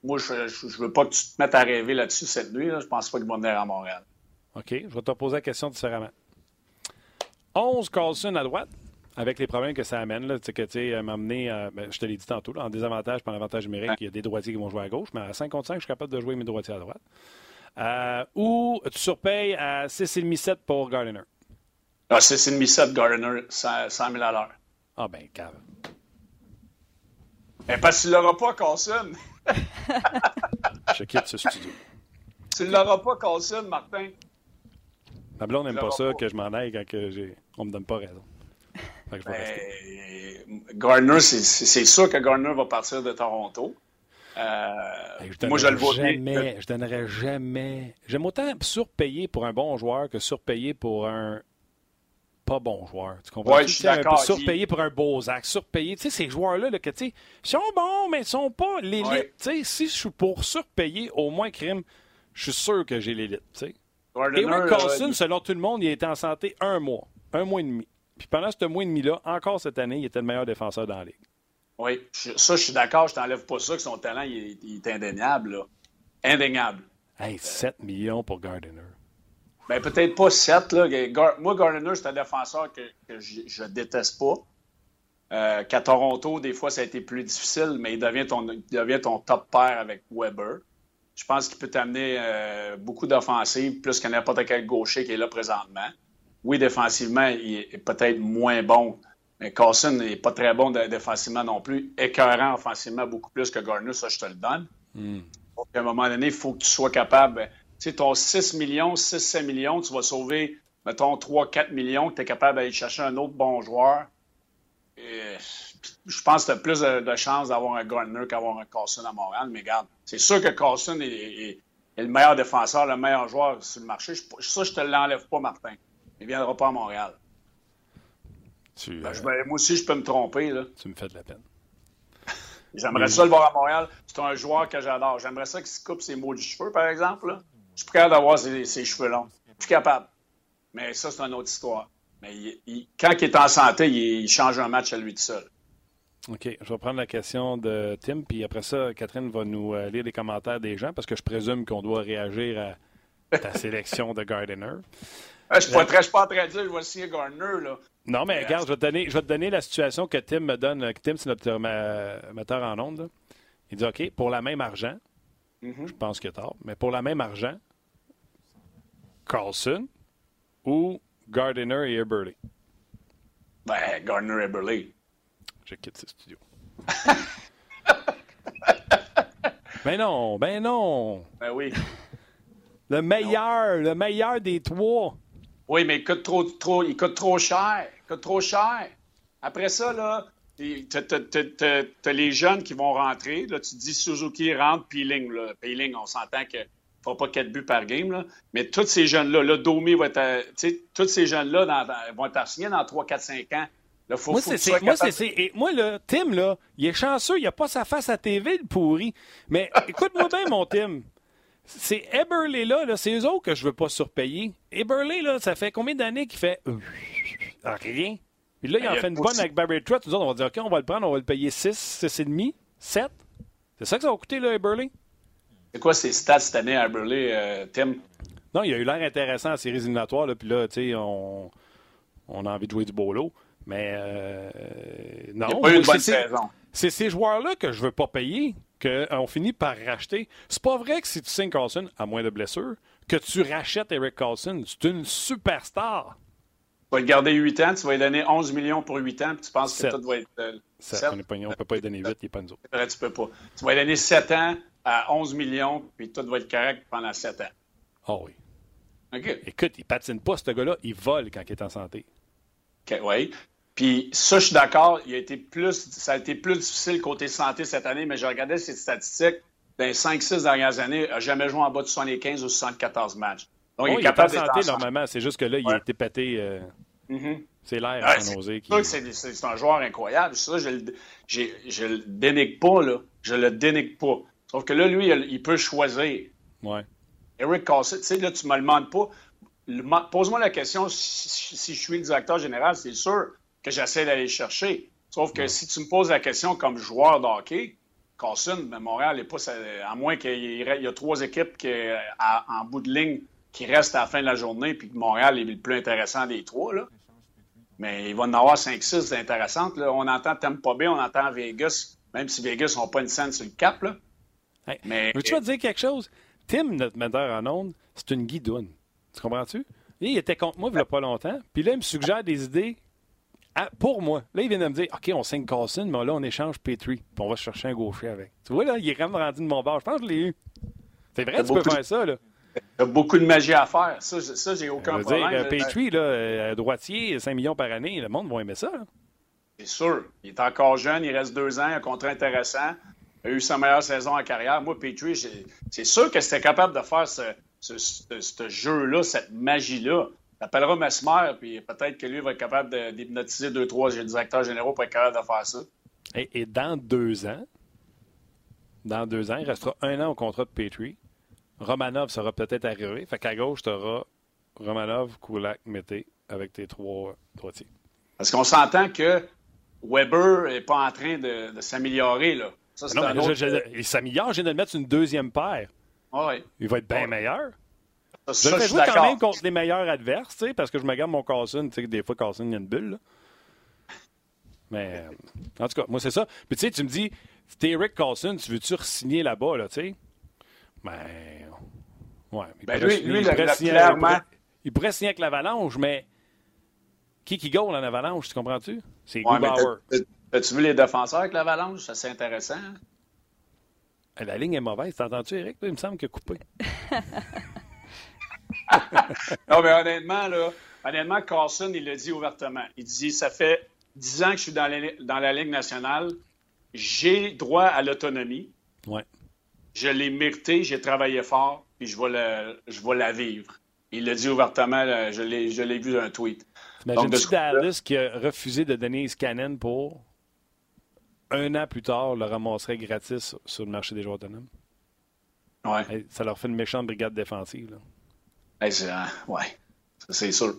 moi, je ne veux pas que tu te mettes à rêver là-dessus cette nuit. Là. Je pense pas qu'il va venir à Montréal. OK. Je vais te poser la question différemment. 11 Carlson à droite, avec les problèmes que ça amène. Là, que, m'amener, ben, je te l'ai dit tantôt, là, en désavantage par l'avantage numérique, il y a des droitiers qui vont jouer à gauche, mais à 5 contre 5, je suis capable de jouer mes droitiers à droite. Euh, ou tu surpayes à 6,5-7 pour Gardiner? Ah, 6,5-7 Gardiner, 100 000 à l'heure. Ah, ben, cave. Ben, parce qu'il l'aura pas, Carlson. je quitte ce studio. Tu ne l'auras pas, Carlson, Martin. Ma blonde n'aime pas ça que je m'en aille quand que j'ai... on me donne pas raison. Ben, Gardner, c'est sûr que Gardner va partir de Toronto. Euh, moi, je le vois jamais, Je donnerais jamais. J'aime autant surpayer pour un bon joueur que surpayer pour un pas bon joueur. Tu comprends? Ouais, je suis d'accord. Surpayer pour un beau acte. Surpayer. Tu sais, ces joueurs-là, là, que, tu sais, ils sont bons, mais ils sont pas l'élite. Ouais. Tu sais, si je suis pour surpayer, au moins, crime, je suis sûr que j'ai l'élite. Tu sais. Eric Carlson, selon tout le monde, il était en santé un mois. Un mois et demi. Puis pendant ce mois et demi-là, encore cette année, il était le meilleur défenseur dans la ligue. Oui, ça, je suis d'accord. Je t'enlève pas ça, que son talent, il est, indéniable. Là. Indéniable. Hey, 7 millions pour Gardiner. Ben, peut-être pas 7. Là. Moi, Gardiner, c'est un défenseur que, je, ne déteste pas. Euh, qu'à Toronto, des fois, ça a été plus difficile, mais il devient ton, il devient ton top pair avec Weber. Je pense qu'il peut t'amener euh, beaucoup d'offensives, plus que n'importe quel gaucher qui est là présentement. Oui, défensivement, il est peut-être moins bon mais Carson n'est pas très bon défensivement non plus. Écœurant offensivement beaucoup plus que Gardner, ça, je te le donne. Mm. Donc, à un moment donné, il faut que tu sois capable. Tu sais, ton 6 millions, 6-7 millions, tu vas sauver, mettons, 3-4 millions, que tu es capable d'aller chercher un autre bon joueur. Et, je pense que tu as plus de, chances d'avoir un Gardner qu'avoir un Carson à Montréal. Mais regarde, c'est sûr que Carson est, le meilleur défenseur, le meilleur joueur sur le marché. ça, je te l'enlève pas, Martin. Il ne viendra pas à Montréal. Ben, euh, ben, moi aussi, je peux me tromper. Là. Tu me fais de la peine. J'aimerais ça le voir à Montréal. C'est un joueur que j'adore. J'aimerais ça qu'il se coupe ses mots du cheveux, par exemple. Là. Je suis prêt capable d'avoir ses, cheveux longs. Je suis capable. Mais ça, c'est une autre histoire. Mais quand il est en santé, il, change un match à lui tout seul. OK. Je vais prendre la question de Tim, puis après ça, Catherine va nous euh, lire les commentaires des gens parce que je présume qu'on doit réagir à ta sélection de Gardiner. Je ne suis pas en train de dire je vais signer Gardner. Là. Non, mais regarde, je vais, te donner, je vais te donner la situation que Tim me donne. Tim, c'est notre metteur en ondes. Il dit OK, pour la même argent, mm-hmm. je pense que tard, mais pour la même argent, Carlson ou Gardiner et Eberle? Ben, Gardner et Eberle. Je quitte ce studio. ben non, ben non. Ben oui. Le meilleur, le meilleur des trois. Oui, mais il coûte trop, trop, il coûte trop cher. Il coûte trop cher. Après ça, là, t'as les jeunes qui vont rentrer. Là, tu dis Suzuki rentre, Peeling. Là. Peeling, on s'entend qu'il ne fera pas quatre buts par game. Là. Mais tous ces jeunes-là, là, Domi va être. Tous ces jeunes-là vont être signés dans 3, 4, 5 ans. Là, faut, moi, c'est, moi, c'est, moi, là, Tim, là, il est chanceux, il n'a pas sa face à TV, le pourri. Mais écoute-moi bien, mon Tim. C'est Eberle là, là c'est eux autres que je veux pas surpayer. Eberle, là, ça fait combien d'années qu'il fait euh, rien? Puis là, il en fait une bonne avec Barry Trott. Nous autres, on va dire, OK, on va le prendre, on va le payer 6, 6,5, 7. C'est ça que ça va coûter, là, Eberle? C'est quoi ses stats cette année, Eberle, euh, Tim? Non, il a eu l'air intéressant en séries éliminatoires, là, puis là, tu sais, on, on a envie de jouer du lot. Mais euh, non. C'est ces joueurs-là que je veux pas payer qu'on finit par racheter. C'est pas vrai que si tu signes Carlson, à moins de blessures, que tu rachètes Eric Carlson. C'est une superstar. Tu vas le garder 8 ans, tu vas lui donner 11 millions pour 8 ans, puis tu penses que tout va être. Euh, 7. On ne peut pas lui donner 8, il n'est pas nous autres. tu peux pas. Tu vas lui donner 7 ans à 11 millions, puis tout va être correct pendant 7 ans. Ah oh oui. OK. Écoute, il patine pas, ce gars-là, il vole quand il est en santé. OK, oui. Puis ça, je suis d'accord, il a été plus, ça a été plus difficile côté santé cette année, mais je regardais ses statistiques. Dans les 5-6 dernières années, il n'a jamais joué en bas de 75 ou 74 matchs. Donc, il est capable de santé normalement. C'est juste que là, il a été pété. Euh, mm-hmm. C'est l'air Qui... C'est un joueur incroyable. Ça, je ne le dénigre pas. Là. Je le dénigre pas. Sauf que là, lui, il, peut choisir. Ouais. Eric Cassett, tu sais, là, tu me le demandes pas. Pose-moi la question si, je suis le directeur général, c'est sûr que j'essaie d'aller chercher. Sauf que si tu me poses la question comme joueur de hockey, Carson, ben, Montréal n'est pas. À moins qu'il y, ait trois équipes qui, en bout de ligne qui restent à la fin de la journée, puis que Montréal est le plus intéressant des trois. Là. Mais il va en avoir 5-6 intéressantes. Là. On entend Tampa Bay, on entend Vegas, même si Vegas n'a pas une scène sur le cap. Là. Mais... Veux-tu te dire quelque chose? Tim, notre metteur en ondes, c'est une guidoune. Tu comprends-tu? Il était contre moi il n'y a pas longtemps. Puis là, il me suggère des idées pour moi. Là, il vient de me dire OK, on signe Carlson, mais là, on échange Petrie. Puis on va chercher un gaucher avec. Tu vois, là, il est vraiment rendu de mon bord. Je pense que je l'ai eu. C'est vrai, tu peux faire ça, là. Il y a beaucoup de magie à faire. Ça, ça j'ai aucun problème. Dire, Petrie, là, euh, droitier, 5 millions par année, le monde va aimer ça. C'est sûr. Il est encore jeune, il reste deux ans, un contrat intéressant. Il a eu sa meilleure saison en carrière. Moi, Petrie, c'est sûr que c'était capable de faire ce, ce, jeu-là, cette magie-là. T'appelleras Mesmer, puis peut-être que lui va être capable d'hypnotiser deux, trois directeurs généraux pour être capable de faire ça. Et, dans deux ans, dans deux ans, il restera un an au contrat de Petrie. Romanov sera peut-être arrivé. Fait qu'à gauche, tu auras Romanov, Kulak, Mété avec tes trois droitiers. Parce qu'on s'entend que Weber n'est pas en train de, s'améliorer. Là. Ça, il s'améliore, je viens de mettre une deuxième paire. Il va être bien meilleur. Je le fais jouer quand même contre les meilleurs adverses, parce que je me garde mon Carlson. Des fois, Carlson, il y a une bulle. Mais, euh, en tout cas, moi, c'est ça. Puis, tu sais, tu me dis, t'es Eric Carlson, tu veux-tu signer là-bas, là, tu sais? Ben, ouais. Il, ben, pourrait, lui, il, signer, clairement... il, pourrait, signer avec l'Avalanche, mais qui qui goal en Avalanche, tu comprends-tu? C'est ouais. As-tu vu les défenseurs avec l'Avalanche? C'est intéressant. Hein? La ligne est mauvaise. T'entends-tu, Eric? Il me semble qu'il a coupé. non, mais honnêtement, là, honnêtement, Carlson, il l'a dit ouvertement. Il dit Ça fait dix ans que je suis dans la, dans la Ligue nationale. J'ai droit à l'autonomie. Ouais. Je l'ai mérité, j'ai travaillé fort, puis je vais, le, je vais la vivre. Il l'a dit ouvertement, je l'ai vu dans un tweet. Imagine-tu Dallas qui a refusé de donner Scannon pour un an plus tard, le ramasserait gratis sur le marché des joueurs autonomes? Ouais. ça leur fait une méchante brigade défensive. Là. C'est, euh, ouais, c'est sûr.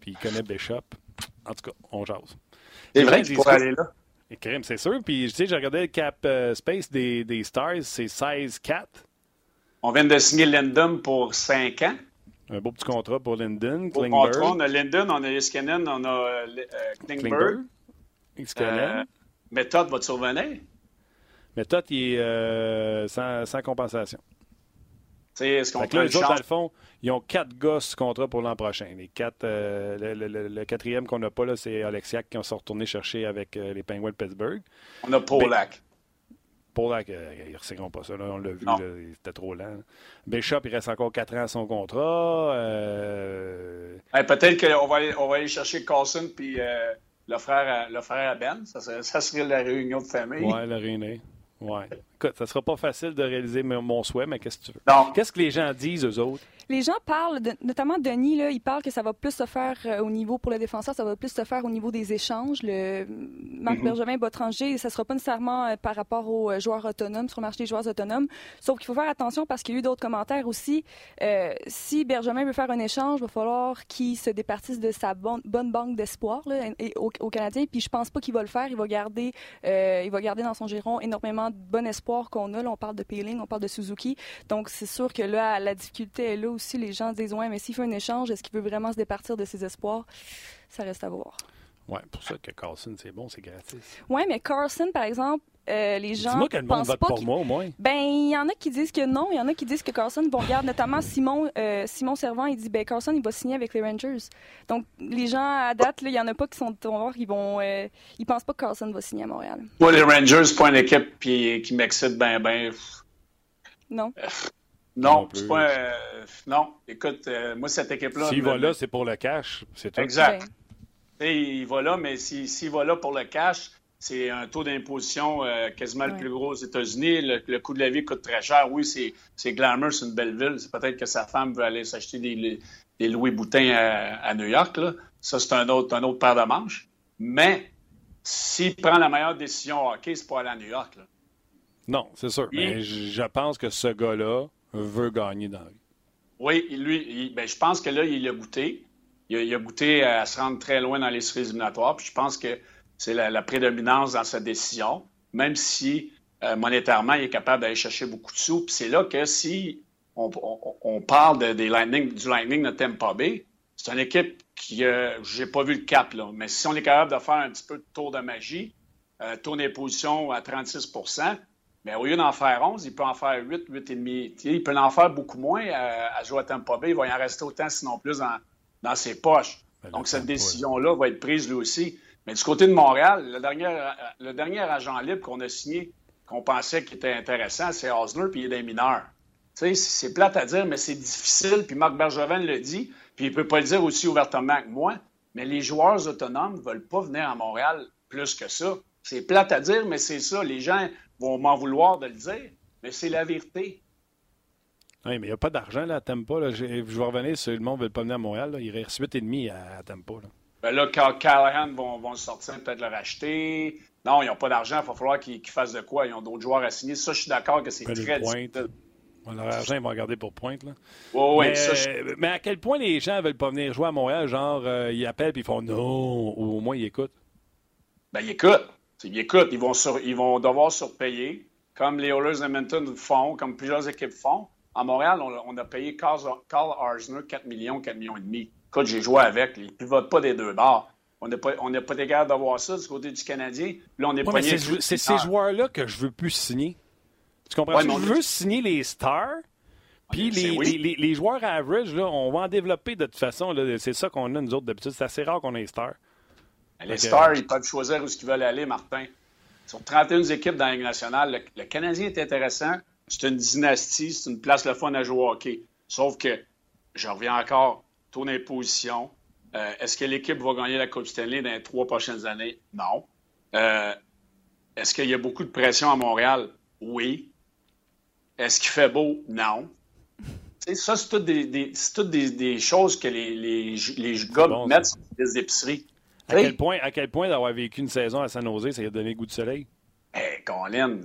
Puis il connaît Bishop. En tout cas, on jase. C'est vrai qu'il pourrait aller là. c'est sûr. Puis, tu sais, j'ai regardé le cap euh, space des, des Stars, c'est 16-4. On vient de signer Linden pour 5 ans. Un beau petit contrat pour Linden. Klingberg. Contrat, on a Linden, on a Iskanen, on a euh, Klingberg. Klingberg. Méthode va-tu revenir? Méthode, il est euh, sans, sans, compensation. Est-ce qu'on là, les autres, dans le fond, ils ont quatre gosses contrat pour l'an prochain. Les quatre, euh, le, quatrième qu'on n'a pas, là, c'est Alexiak qui sont retournés chercher avec euh, les Penguins de Pittsburgh. On a Polak. Polak, ils ne recycleront pas ça. Là, on l'a vu, c'était trop lent. Bishop, il reste encore quatre ans à son contrat. Peut-être qu'on va, aller, on va aller chercher Carlson puis le frère, à, le frère à Ben. Ça serait, ça serait la réunion de famille. Oui, la réunion. Ouais. Écoute, ça sera pas facile de réaliser mon souhait, mais qu'est-ce que tu veux? Qu'est-ce que les gens disent, eux autres? Les gens parlent, notamment Denis, là, il parle que ça va plus se faire euh, au niveau, pour le défenseur, ça va plus se faire au niveau des échanges. Le Marc mm -hmm. Bergevin, Botranger, ça sera pas nécessairement euh, par rapport aux euh, joueurs autonomes, sur le marché des joueurs autonomes. Sauf qu'il faut faire attention parce qu'il y a eu d'autres commentaires aussi. si Bergevin veut faire un échange, il va falloir qu'il se départisse de sa bonne, banque d'espoir au, au, Canadien. Puis je pense pas qu'il va le faire. Il va garder, il va garder dans son giron énormément de bon espoir qu'on a. Là, on parle de Peeling, on parle de Suzuki. Donc c'est sûr que là, la difficulté est là aussi, les gens disent Ouais, mais s'il fait un échange, est-ce qu'il veut vraiment se départir de ses espoirs? Ça reste à voir. Oui, pour ça que Carlson, c'est bon, c'est gratis. Oui, mais Carlson, par exemple, euh, les gens. Dis-moi que le monde vote pour moi, au moins. Ben, il y en a qui disent que non, il y en a qui disent que Carlson vont garder, notamment Simon, euh, Simon Servant, il dit ben Carlson, il va signer avec les Rangers. Donc, les gens, à date, il y en a pas qui sont voir, ils vont. Euh, ils pensent pas que Carlson va signer à Montréal. Moi, les Rangers, c'est pas une équipe qui, qui m'excite bien, bien. Non. Non, c'est pas. non, écoute, moi, cette équipe-là. S'il va là, c'est pour le cash. C'est tout. Exact. il va là, mais s'il va là pour le cash, c'est un taux d'imposition euh, quasiment le plus gros aux États-Unis. Le, coût de la vie coûte très cher. Oui, c'est glamour, c'est une belle ville. C'est peut-être que sa femme veut aller s'acheter des, Louis Boutin à, New York. Ça, c'est un autre, un autre paire de manches. Mais s'il prend la meilleure décision au hockey, c'est pas aller à New York. Non, c'est sûr. Mais je pense que ce gars-là veut gagner dans la vie. Oui, lui, ben, je pense que là, il a goûté. Il a, goûté à se rendre très loin dans les séries éliminatoires. Puis je pense que c'est la, prédominance dans sa décision, même si euh, monétairement, il est capable d'aller chercher beaucoup de sous. Puis c'est là que si on, parle des Lightning, du Lightning de Tampa Bay, c'est une équipe qui, euh, j'ai pas vu le cap, là, mais si on est capable de faire un petit peu de tour de magie, euh, tourner à 36% mais au lieu d'en faire 11, il peut en faire 8, 8,5. Il peut en faire beaucoup moins à, à jouer à Tampa Bay. Il va y en rester autant, sinon plus, dans, dans ses poches. Ben, Donc, cette décision-là va être prise lui aussi. Mais du côté de Montréal, le dernier, le dernier agent libre qu'on a signé, qu'on pensait qu'il était intéressant, c'est Osner, puis il est des mineurs. C'est plate à dire, mais c'est difficile, puis Marc Bergevin le dit, puis il ne peut pas le dire aussi ouvertement que moi, mais les joueurs autonomes ne veulent pas venir à Montréal plus que ça. C'est plate à dire, mais c'est ça. Les gens vont m'en vouloir de le dire, mais c'est la vérité. Oui, mais il n'y a pas d'argent là, à Tampa. Là. Je, vais revenir si le monde ne veut pas venir à Montréal. Il reste 8,5 à, à Tampa. Là. Ben là, quand Callahan vont, vont sortir, peut-être le racheter. Non, ils n'ont pas d'argent, il va falloir qu'ils fassent de quoi. Ils ont d'autres joueurs à signer. Ça, je suis d'accord que c'est très difficile. L'argent, ils vont regarder pour pointe. Là. Oui, mais, ça, mais à quel point les gens ne veulent pas venir jouer à Montréal? Genre, euh, ils appellent et ils font non, ou au moins ils écoutent? Ben, ils écoutent. Ils écoutent. Ils vont, ils vont devoir surpayer, comme les Oilers Edmonton font, comme plusieurs équipes font. À Montréal, on, a payé Carl, Arzner 4 millions, 4 millions et demi. Écoute, j'ai joué avec. Ils ne pivotent pas des deux bords. On n'a pas, on pas d'avoir ça du côté du Canadien. Là, on est ouais, C'est ces joueurs-là que je veux plus signer. Tu comprends? je veux signer les stars. Puis les, les, les, joueurs average, là, on va en développer de toute façon. C'est ça qu'on a, nous autres, d'habitude. C'est assez rare qu'on ait les stars. Les stars, ils peuvent choisir où ils veulent aller, Martin. Sur 31 équipes dans la Ligue nationale, le, Canadien est intéressant. C'est une dynastie, c'est une place le fun à jouer au hockey. Sauf que, je reviens encore, tourner position. Euh, est-ce que l'équipe va gagner la Coupe Stanley dans les trois prochaines années? Non. Euh, est-ce qu'il y a beaucoup de pression à Montréal? Oui. Est-ce qu'il fait beau? Non. ça, c'est toutes, des, des, choses que les, les, les gars mettent sur les épiceries. À quel point, à quel point d'avoir vécu une saison à San Jose, ça a donné le goût de soleil? Hey, Colin,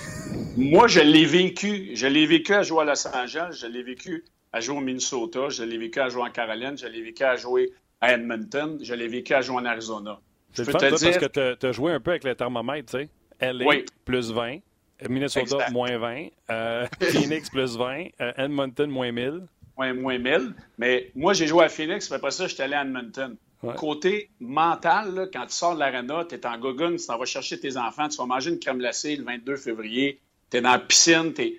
moi, je l'ai vécu. Je l'ai vécu à jouer à Los Angeles. Je l'ai vécu à jouer au Minnesota, je l'ai vécu à jouer en Caroline, je l'ai vécu à jouer à Edmonton, je l'ai vécu à jouer en Arizona. C'est fun, te dire... parce que tu as joué un peu avec le thermomètre, tu sais. LA, plus 20. Minnesota, moins 20. Euh, Phoenix, plus 20. Euh, Edmonton, moins 1000. Ouais, moins 1000. Mais moi, j'ai joué à Phoenix, mais après ça, je suis allé à Edmonton. Côté mental, quand tu sors de l'arena, tu es en gogun, tu t'en vas chercher tes enfants, tu vas manger une crème glacée le 22 février, tu es dans la piscine, es...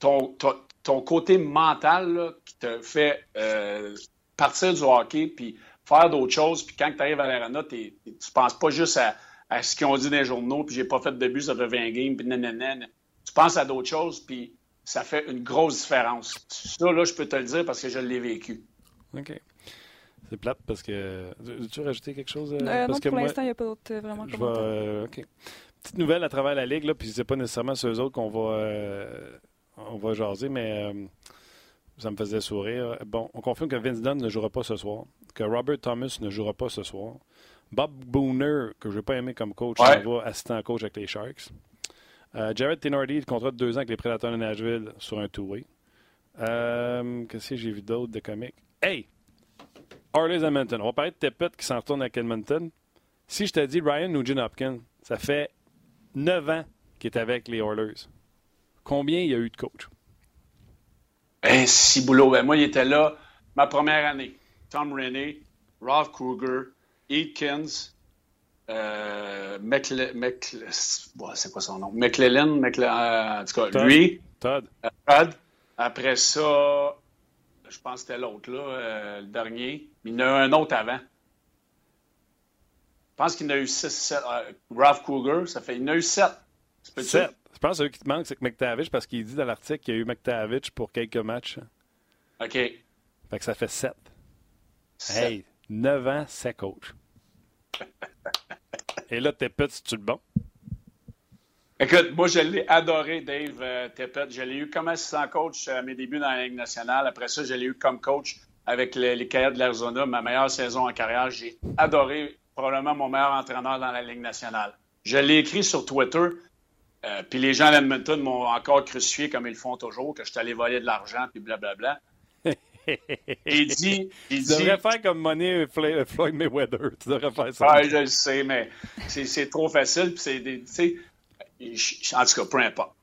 Ton, ton côté mental qui te fait euh, partir du hockey puis faire d'autres choses. Puis quand tu arrives à l'arena, tu penses pas juste à, ce qu'ils ont dit dans les journaux, puis j'ai pas fait de but, ça fait 20 games, puis nanana. Tu penses à d'autres choses, puis ça fait une grosse différence. Ça, là, je peux te le dire parce que je l'ai vécu. OK. C'est plate parce que. Veux-tu rajouter quelque chose? Euh, euh, non, pour l'instant, il n'y a pas d'autres vraiment commentaires. OK. Petite nouvelle à travers la Ligue, là, puis c'est pas nécessairement ceux autres qu'on va on va jaser, mais euh, ça me faisait sourire. Bon, on confirme que Vince Dunn ne jouera pas ce soir, que Robert Thomas ne jouera pas ce soir. Bob Booner, que je n'ai pas aimé comme coach, ouais. va assistant coach avec les Sharks. Euh, Jared Tenordi, contrat de deux ans avec les Prédateurs de Nashville sur un two-way. Euh, Qu'est-ce que j'ai vu d'autre de comique? Hey! Harley Edmonton. On va parler de Tepet qui s'en retourne avec Edmonton. Si je te dis Ryan Nugent-Hopkins, ça fait neuf ans qu'il est avec les Oilers. Combien il y a eu de coachs? Eh, si boulot. Ben, moi, il était là ma première année. Tom Rennie, Ralph Kruger, Eakins, euh, c'est quoi son nom? McClellan, euh, en tout cas, lui. Todd. Euh, Todd. Après ça, je pense que c'était l'autre, là, euh, le dernier. Il y en a eu un autre avant. Je pense qu'il y en a eu six, sept. Ralph Kruger, ça fait. Il y en a eu sept. Sept. Je pense que celui qui te manque, c'est que McTavish, parce qu'il dit dans l'article qu'il y a eu McTavish pour quelques matchs. OK. Fait que ça fait 7. Hey, 9 ans, c'est coach. Et là, Tepet, c'est-tu le bon? Écoute, moi, je l'ai adoré, Dave euh, Tepet. Je l'ai eu comme assistant coach à mes débuts dans la Ligue nationale. Après ça, je l'ai eu comme coach avec les, les Coyotes de l'Arizona, ma meilleure saison en carrière. J'ai adoré, probablement mon meilleur entraîneur dans la Ligue nationale. Je l'ai écrit sur Twitter. Euh, puis les gens d'Edmonton m'ont encore crucifié comme ils font toujours, que je suis allé voler de l'argent, puis blablabla. il dit. Il tu devrais faire comme Money Floyd Mayweather. Tu devrais faire ça. Ah, je le sais, mais c'est trop facile. C'est en tout cas, peu importe.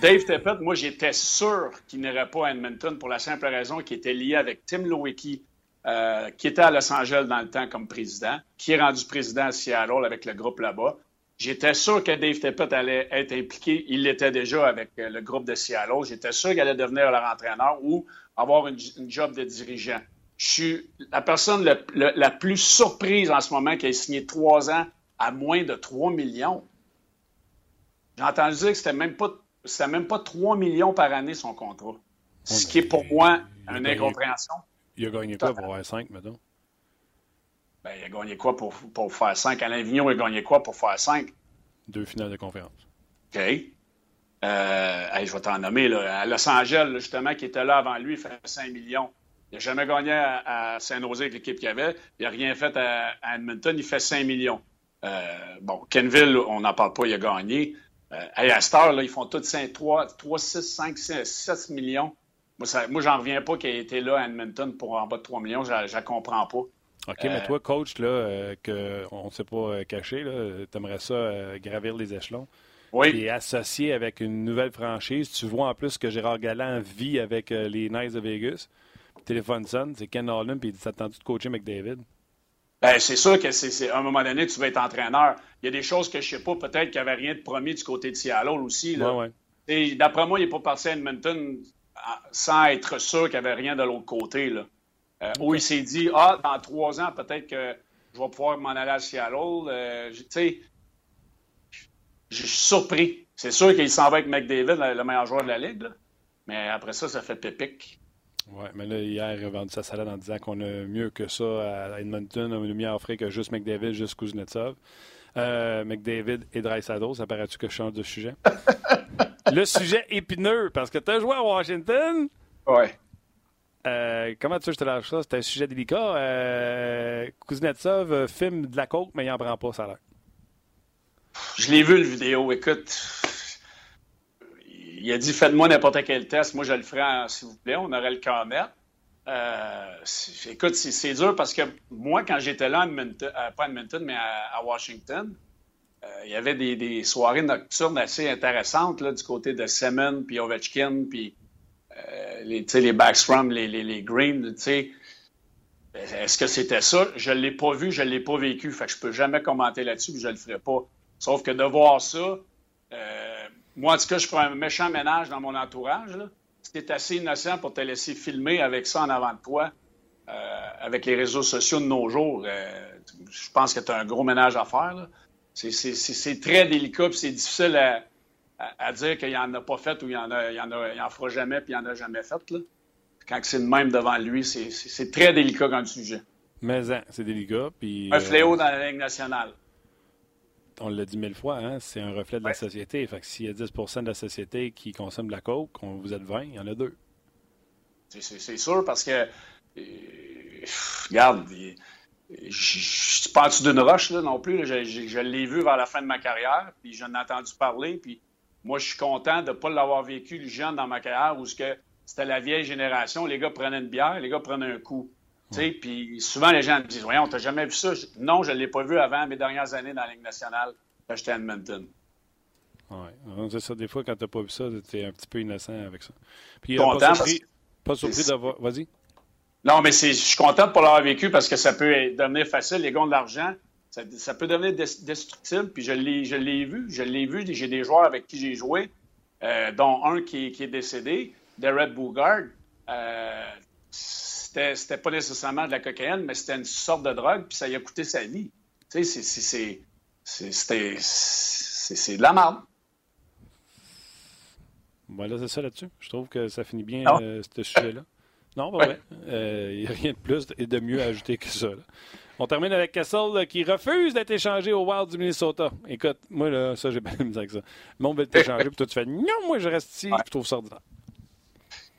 Dave Tippett, moi, j'étais sûr qu'il n'irait pas à Edmonton pour la simple raison qu'il était lié avec Tim Lowicki, euh, qui était à Los Angeles dans le temps comme président, qui est rendu président à Seattle avec le groupe là-bas. J'étais sûr que Dave Tippett allait être impliqué. Il l'était déjà avec euh, le groupe de Seattle. J'étais sûr qu'il allait devenir leur entraîneur ou avoir une, job de dirigeant. Je suis la personne la plus surprise en ce moment qui a signé trois ans à moins de 3 millions. J'ai entendu dire que c'était même pas même pas 3 millions par année son contrat. Ce qui est pour moi une incompréhension. Il a gagné quoi pour avoir 5, maintenant? Ben, il a gagné quoi pour, pour faire 5? Alain Vignon, il a gagné quoi pour faire 5? Deux finales de conférence. OK. Euh, je vais t'en nommer. Là, à Los Angeles, justement, qui était là avant lui, il fait 5 millions. Il n'a jamais gagné à, Saint-Nosé avec l'équipe qu'il avait. Il n'a rien fait à, Edmonton. Il fait 5 millions. Euh, bon, Kenville, on n'en parle pas, il a gagné. Euh, à heure, là, ils font tous 5, 3, 3, 6, 5, 6, 7 millions. Moi, moi j'en reviens pas qu'il ait été là à Edmonton pour en bas de 3 millions. Je ne comprends pas. OK, mais euh, toi, coach, là, euh, qu'on ne s'est pas euh, caché, tu aimerais ça gravir les échelons. Oui. Et associé avec une nouvelle franchise. Tu vois en plus que Gérard Galland vit avec les Knights de Vegas. téléphone sonne, c'est Ken Holland, puis il dit attendu de coacher McDavid. Ben, c'est sûr que c'est, à un moment donné, tu vas être entraîneur. Il y a des choses que je sais pas, peut-être qu'il n'y avait rien de promis du côté de Seattle aussi. Là. Et d'après moi, il n'est pas parti à Edmonton sans être sûr qu'il n'y avait rien de l'autre côté. Là. Euh, où il s'est dit Ah, dans trois ans, peut-être que je vais pouvoir m'en aller à Seattle. Euh, tu sais, je suis surpris. C'est sûr qu'il s'en va avec McDavid, le meilleur joueur de la Ligue. Mais après ça, ça fait pépic. Oui, mais là, hier, il a vendu sa salade en disant qu'on a mieux que ça à Edmonton. On a mieux offrir que juste McDavid, juste Kuznetsov. Euh, McDavid et Drysdale, ça paraît-tu que je change de sujet? le sujet épineux, parce que tu as joué à Washington? Oui. Euh, comment tu veux que je te lâche ça? C'est un sujet délicat. Euh, Kuznetsov euh, filme de la coke, mais il n'en prend pas, ça a l'air. Je l'ai vu, le vidéo. Écoute, il a dit faites-moi n'importe quel test. Moi, je le ferai, s'il vous plaît. On aurait le cœur net. Euh, écoute, c'est dur parce que moi, quand j'étais là, à Edmonton, pas à Edmonton, mais à, Washington, il y avait des, soirées nocturnes assez intéressantes du côté de Semen, puis Ovechkin, puis euh, les, les backstrom, les, les, les est-ce que c'était ça? Je ne l'ai pas vu, je ne l'ai pas vécu. Fait que je peux jamais commenter là-dessus, je ne le ferai pas. Sauf que de voir ça, euh, moi, en tout cas, je prends un méchant ménage dans mon entourage. C'est assez innocent pour te laisser filmer avec ça en avant de toi, euh, avec les réseaux sociaux de nos jours. je pense que tu as un gros ménage à faire. C'est très délicat, c'est difficile à, à, dire qu'il n'en a pas fait ou il n'en il en, en fera jamais puis il n'en a jamais fait. Là. Quand c'est le même devant lui, c'est très délicat comme sujet. Mais hein, c'est délicat. Puis, un fléau euh, dans la Ligue nationale. On l'a dit mille fois, hein, c'est un reflet de la société. Fait que s'il y a 10% de la société qui consomme de la coke, vous êtes 20, il y en a deux. C'est sûr parce que, euh, regarde, je ne suis pas en dessous d'une roche là, non plus. Je, je l'ai vu vers la fin de ma carrière, puis j'en ai entendu parler, puis moi, je suis content de ne pas l'avoir vécu le jeune dans ma carrière où c'était la vieille génération. Les gars prenaient une bière, les gars prenaient un coup. Puis souvent, les gens me disent Voyons, t'as jamais vu ça? Non, je ne l'ai pas vu avant mes dernières années dans la Ligue nationale quand j'étais à Edmonton. Oui, c'est ça. Des fois, quand tu n'as pas vu ça, tu es un petit peu innocent avec ça. Puis, content, pas surpris, pas surpris d'avoir. Vas-y. Non, mais je suis content de ne pas l'avoir vécu parce que ça peut devenir facile. Les gars de l'argent, ça, peut devenir destructible, puis je l'ai vu. Je l'ai vu. J'ai des joueurs avec qui j'ai joué, euh, dont un qui, est décédé, Derek Bougard. Euh, c'était pas nécessairement de la cocaïne, mais c'était une sorte de drogue, puis ça lui a coûté sa vie. Tu sais, c'est de la merde. Voilà, c'est ça là-dessus. Je trouve que ça finit bien, ah. euh, ce sujet-là. Non. Il n'y a rien de plus et de mieux à ajouter que ça. On termine avec Kessel qui refuse d'être échangé au Wild du Minnesota. Écoute, moi, là, ça, j'ai pas de misère avec ça. Le monde veut t'échanger, puis toi, tu fais non, moi, je reste ici, je trouve ça ordinaire.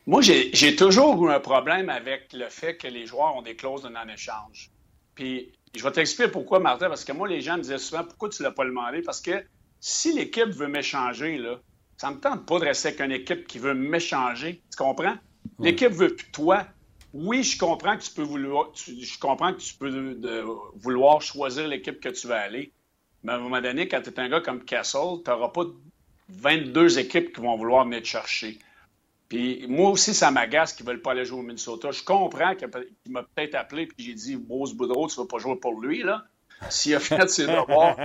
Moi, j'ai toujours eu un problème avec le fait que les joueurs ont des clauses de non-échange. Puis, je vais t'expliquer pourquoi, Martin, parce que moi, les gens me disaient souvent pourquoi tu ne l'as pas demandé? Parce que si l'équipe veut m'échanger, là, ça ne me tente pas de rester avec une équipe qui veut m'échanger. Tu comprends? L'équipe veut plus toi oui, je comprends que tu peux vouloir, je comprends que tu peux vouloir choisir l'équipe que tu vas aller. Mais à un moment donné, quand tu es un gars comme Castle, tu n'auras pas 22 équipes qui vont vouloir venir te chercher. Puis moi aussi, ça m'agace qu'ils ne veulent pas aller jouer au Minnesota. Je comprends qu'il m'a peut-être appelé et j'ai dit Bruce Boudreau, tu ne vas pas jouer pour lui. là. S'il a fait ses devoirs,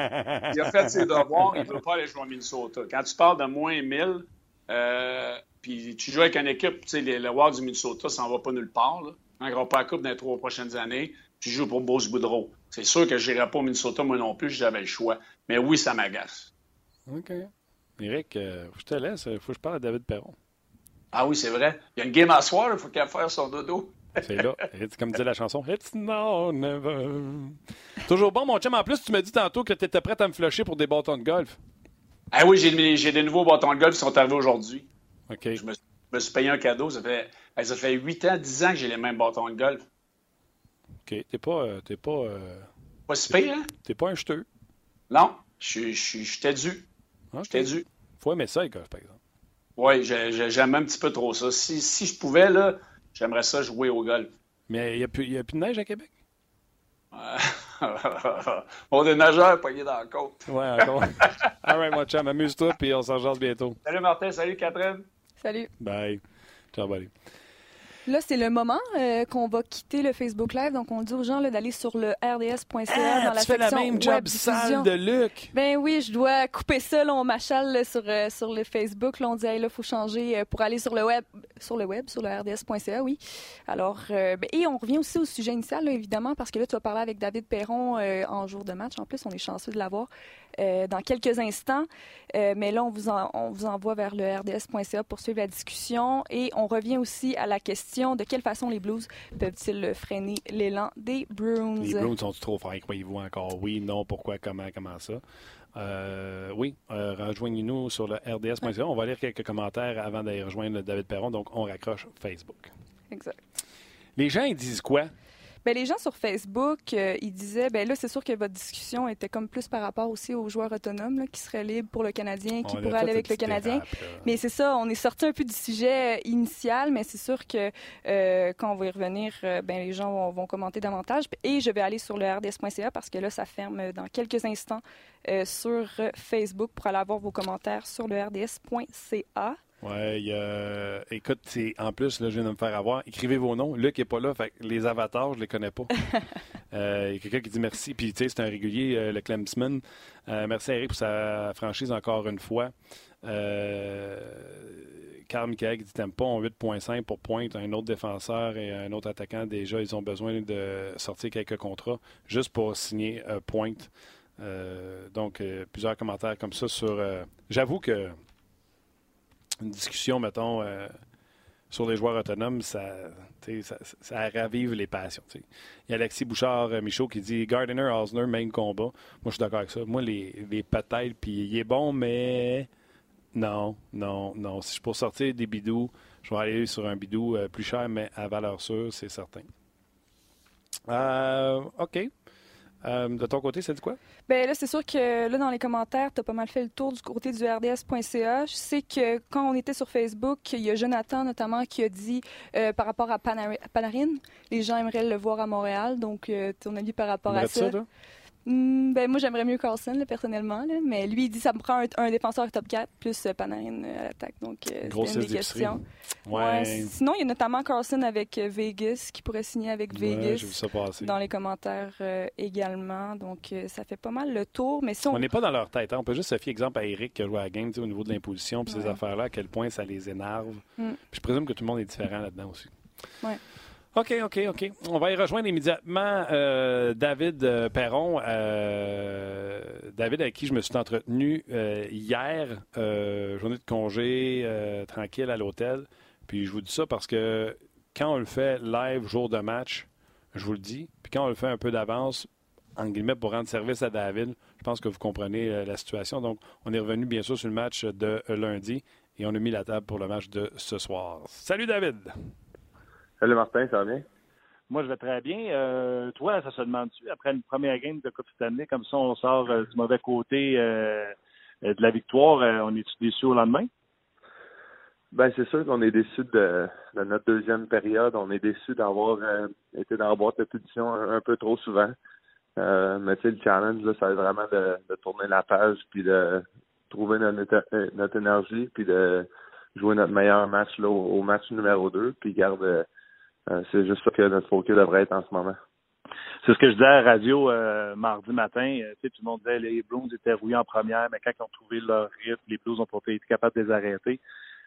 il a fait ses devoirs, il ne veut pas aller jouer au Minnesota. Quand tu parles de moins 1000, euh, puis tu joues avec une équipe, tu sais, le Wild du Minnesota, ça n'en va pas nulle part. Là. Un grand pas à coupe dans les trois prochaines années. Tu joues pour Bruce Boudreau. C'est sûr que je n'irai pas au Minnesota, moi non plus, j'avais le choix. Mais oui, ça m'agace. OK. Eric, euh, je te laisse. Il faut que je parle à David Perron. Ah oui, c'est vrai. Il y a une game à soir, il faut qu'elle fasse son dodo. C'est là. Comme dit la chanson, It's now never. Toujours bon, mon chum. En plus, tu m'as dit tantôt que tu étais prêt à me flusher pour des bâtons de golf. Ah oui, j'ai des nouveaux bâtons de golf qui sont arrivés aujourd'hui. Je, me, suis payé un cadeau. Ça fait, ça fait 8 ans, 10 ans que j'ai les mêmes bâtons de golf. OK. T'es pas. Euh, t'es pas. Euh, pas si payé, hein? T'es pas un jeteux? Non. J'étais dû. J'étais dû. Faut aimer ça, les golf, par exemple. Oui, j'aime un petit peu trop ça. Si, si je pouvais, là, j'aimerais ça jouer au golf. Mais il n'y a, plus, a plus de neige à Québec? on est nageurs pognés dans la côte. Ouais, encore. All right, mon chum, amuse-toi, puis on s'en jase bientôt. Salut Martin, salut Catherine. Salut. Bye. Ciao, buddy. Là, c'est le moment euh, qu'on va quitter le Facebook Live. Donc, on dit aux gens d'aller sur le rds.ca ah, dans la tu fais la même job sale de Luc. Ben oui, je dois couper ça. Là, on m'achale sur, euh, sur le Facebook. Là, on dit, hey, là, faut changer euh, pour aller sur le web, sur le web, sur le rds.ca, oui. Alors, ben, et on revient aussi au sujet initial, évidemment, parce que là, tu vas parler avec David Perron en jour de match. En plus, on est chanceux de l'avoir. Dans quelques instants. Mais là, on vous, on vous envoie vers le rds.ca pour suivre la discussion. Et on revient aussi à la question de quelle façon les Blues peuvent-ils freiner l'élan des Bruins? Les Bruins sont trop forts, croyez-vous encore? Oui, non, pourquoi, comment, comment ça? Euh, oui, rejoignez-nous sur le rds.ca. On va lire quelques commentaires avant d'aller rejoindre David Perron. Donc, on raccroche Facebook. Exact. Les gens, ils disent quoi? Ben, les gens sur Facebook, euh, ils disaient, ben là, c'est sûr que votre discussion était comme plus par rapport aussi aux joueurs autonomes qui seraient libres pour le Canadien, qui pourraient aller avec le Canadien. mais c'est ça, on est sorti un peu du sujet euh, initial, mais c'est sûr que euh, quand on va y revenir, ben, les gens vont, commenter davantage. Et je vais aller sur le rds.ca parce que là, ça ferme dans quelques instants sur Facebook pour aller avoir vos commentaires sur le rds.ca. Oui, écoute, en plus, là, je viens de me faire avoir. Écrivez vos noms. Luc n'est pas là, fait les avatars, je les connais pas. Euh, il y a quelqu'un qui dit merci. Puis, tu sais, c'est un régulier, euh, le Clemsman. Euh, merci à Eric pour sa franchise encore une fois. Carl Michael qui dit Tampon 8.5 pour pointe, un autre défenseur et un autre attaquant. Déjà, ils ont besoin de sortir quelques contrats juste pour signer pointe. donc, plusieurs commentaires comme ça sur. J'avoue que une discussion, mettons, euh, sur les joueurs autonomes, ça, ravive les passions. Il y a Alexis Bouchard-Michaud euh, qui dit Gardiner, Osner, même combat. Moi, je suis d'accord avec ça. Moi, les, les puis il est bon, mais non, non, non. Si je pour sortir des bidous, je vais aller sur un bidou euh, plus cher, mais à valeur sûre, c'est certain. OK. Euh, de ton côté, c'est quoi? Bien, là, c'est sûr que là, dans les commentaires, tu as pas mal fait le tour du côté du RDS.ca. Je sais que quand on était sur Facebook, il y a Jonathan notamment qui a dit euh, par rapport à Panarin, les gens aimeraient le voir à Montréal. Donc, euh, ton avis par rapport à ça? ça Hmm, ben, moi, j'aimerais mieux Carlson, personnellement. mais lui, il dit que ça me prend un, défenseur top 4 plus euh, Panarin euh, à l'attaque. Donc, euh, c'est une des questions. sinon, il y a notamment Carlson avec Vegas qui pourrait signer avec Vegas. Dans les commentaires également. Donc, ça fait pas mal le tour. Mais on n'est pas dans leur tête. Hein. On peut juste se fier, exemple, à Eric qui a joué à la game au niveau de l'imposition et ces affaires-là, à quel point ça les énerve. Hmm. je présume que tout le monde est différent là-dedans aussi. Ouais. OK, OK, OK. On va y rejoindre immédiatement euh, David euh, Perron. Euh, David, avec qui je me suis entretenu hier, journée de congé, tranquille à l'hôtel. Puis je vous dis ça parce que quand on le fait live, jour de match, je vous le dis, puis quand on le fait un peu d'avance, en guillemets, pour rendre service à David, je pense que vous comprenez la situation. Donc, on est revenu bien sûr sur le match de lundi et on a mis la table pour le match de ce soir. Salut David! Salut Martin, ça va bien? Moi, je vais très bien. Euh, toi, ça se demande-tu, après une première game de Coupe Stanley, comme ça, on sort du mauvais côté de la victoire, on est-tu déçu au lendemain? Ben c'est sûr qu'on est déçu de, notre deuxième période. On est déçu d'avoir été dans la boîte de punition un, peu trop souvent. Euh, mais tu sais, le challenge, là, ça va être vraiment de, de, tourner la page, puis de trouver notre, notre énergie, puis de jouer notre meilleur match là, au, match numéro 2. Puis garde, euh, c'est juste ça que notre focus devrait être en ce moment. C'est ce que je disais à la radio euh, mardi matin. Tu sais, tout le monde disait les Blues étaient rouillés en première, mais quand ils ont trouvé leur rythme, les Blues ont pas été capables de les arrêter.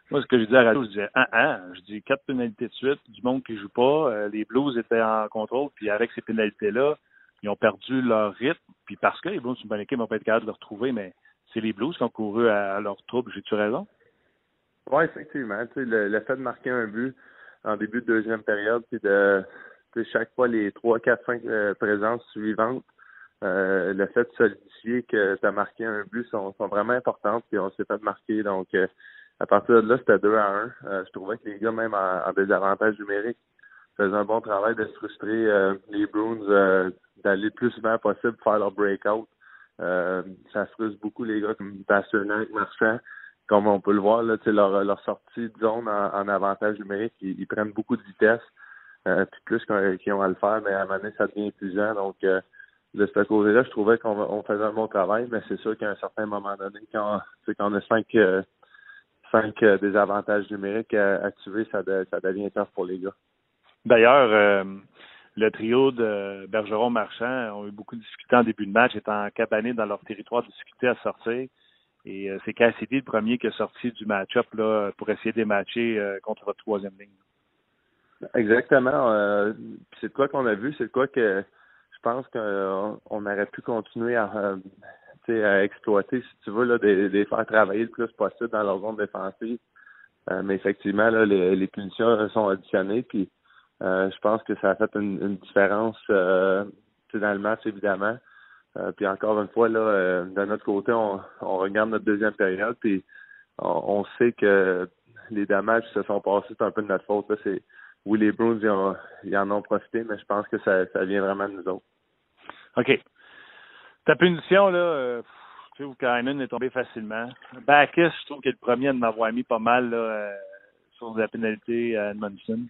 Moi, ce que je disais à la radio, je disais, ah, ah, je dis quatre pénalités de suite, du monde qui joue pas, les Blues étaient en contrôle, puis avec ces pénalités-là, ils ont perdu leur rythme, puis parce que les Blues sont une bonne équipe, ils vont pas être capables de le retrouver, mais c'est les Blues qui ont couru à, leur trouble. J'ai-tu raison? Oui, effectivement. Le, le, fait de marquer un but en début de deuxième période, puis de chaque fois les trois, quatre, cinq euh, présences suivantes, euh, le fait de solidifier que tu as marqué un but sont, vraiment importantes, puis on s'est fait marquer. Donc, euh, à partir de là, c'était 2 à 1. je trouvais que les gars, même en, en désavantage numérique, faisaient un bon travail de se frustrer les Bruins d'aller le plus souvent possible faire leur breakout. Euh, ça frustre beaucoup les gars comme Pasternak, Marchand. Comme on peut le voir, là, leur, leur sortie de zone en, avantage numérique, ils, prennent beaucoup de vitesse. Euh, puis plus qu'ils ont à le faire, mais à un moment donné, ça devient épuisant. Donc, euh, de ce côté-là, je trouvais qu'on faisait un bon travail, mais c'est sûr qu'à un certain moment donné, quand, quand on a cinq, euh, cinq euh, désavantages numériques à, tuer, ça, ça devient tough pour les gars. D'ailleurs, euh, le trio de Bergeron-Marchand ont eu beaucoup de difficultés en début de match, étant cabanés dans leur territoire, difficulté à sortir. Et euh, c'est Cassidy le premier qui est sorti du match-up là, pour essayer de matcher euh, contre votre troisième ligne. Exactement. Euh, c'est quoi qu'on a vu, c'est quoi que je pense qu'on aurait pu continuer à, à exploiter, si tu veux, là, de, faire travailler le plus possible dans leur zone défensive. mais effectivement, là, les, les punitions sont additionnées. Puis euh, je pense que ça a fait une, différence euh, dans le match, évidemment. Euh, puis encore une fois, là, euh, de notre côté, on, regarde notre deuxième période, puis on, sait que les dommages se sont passés, c'est un peu de notre faute. C'est oui, les Bruins ils, en ont profité, mais je pense que ça, ça vient vraiment de nous autres. OK. Ta punition, là, tu sais, Kainen est tombé facilement. Bacchus, je trouve qu'il est le premier à m'avoir mis pas mal là, sur la pénalité à Edmondson.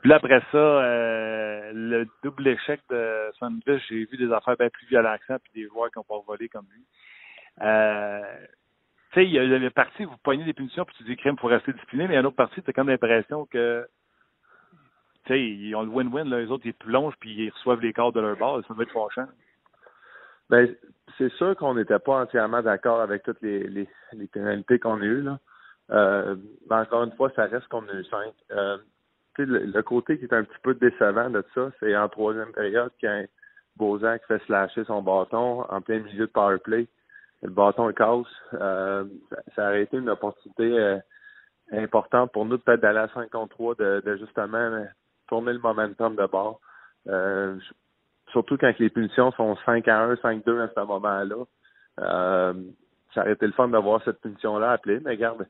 Puis là, après ça, euh, le double échec de Sandvich, j'ai vu des affaires bien plus violentes que ça, puis des joueurs qui n'ont pas volé comme lui. Euh, tu sais, il y a le parti vous poignez des punitions, puis tu dis crime, pour rester discipliné, mais il y a une autre partie, tu as comme l'impression que tu sais, ils ont le win-win, les autres, ils plongent, puis ils reçoivent les corps de leur base. Ça doit être fâchant. Ben, c'est sûr qu'on n'était pas entièrement d'accord avec toutes les, les, les pénalités qu'on a eues, là. Euh, ben encore une fois, ça reste qu'on a eu cinq. Euh, le, côté qui est un petit peu décevant de ça, c'est en troisième période quand Bozan qui fait slasher son bâton en plein milieu de power play. Le bâton casse. Euh, ça a été une opportunité euh, importante pour nous peut-être d'aller à 5 contre 3, de, de, justement tourner le momentum de bord. Euh, surtout quand les punitions sont 5 à 1, 5-2 à ce moment-là. Euh, ça aurait été le fun d'avoir cette punition-là appelée, mais regarde,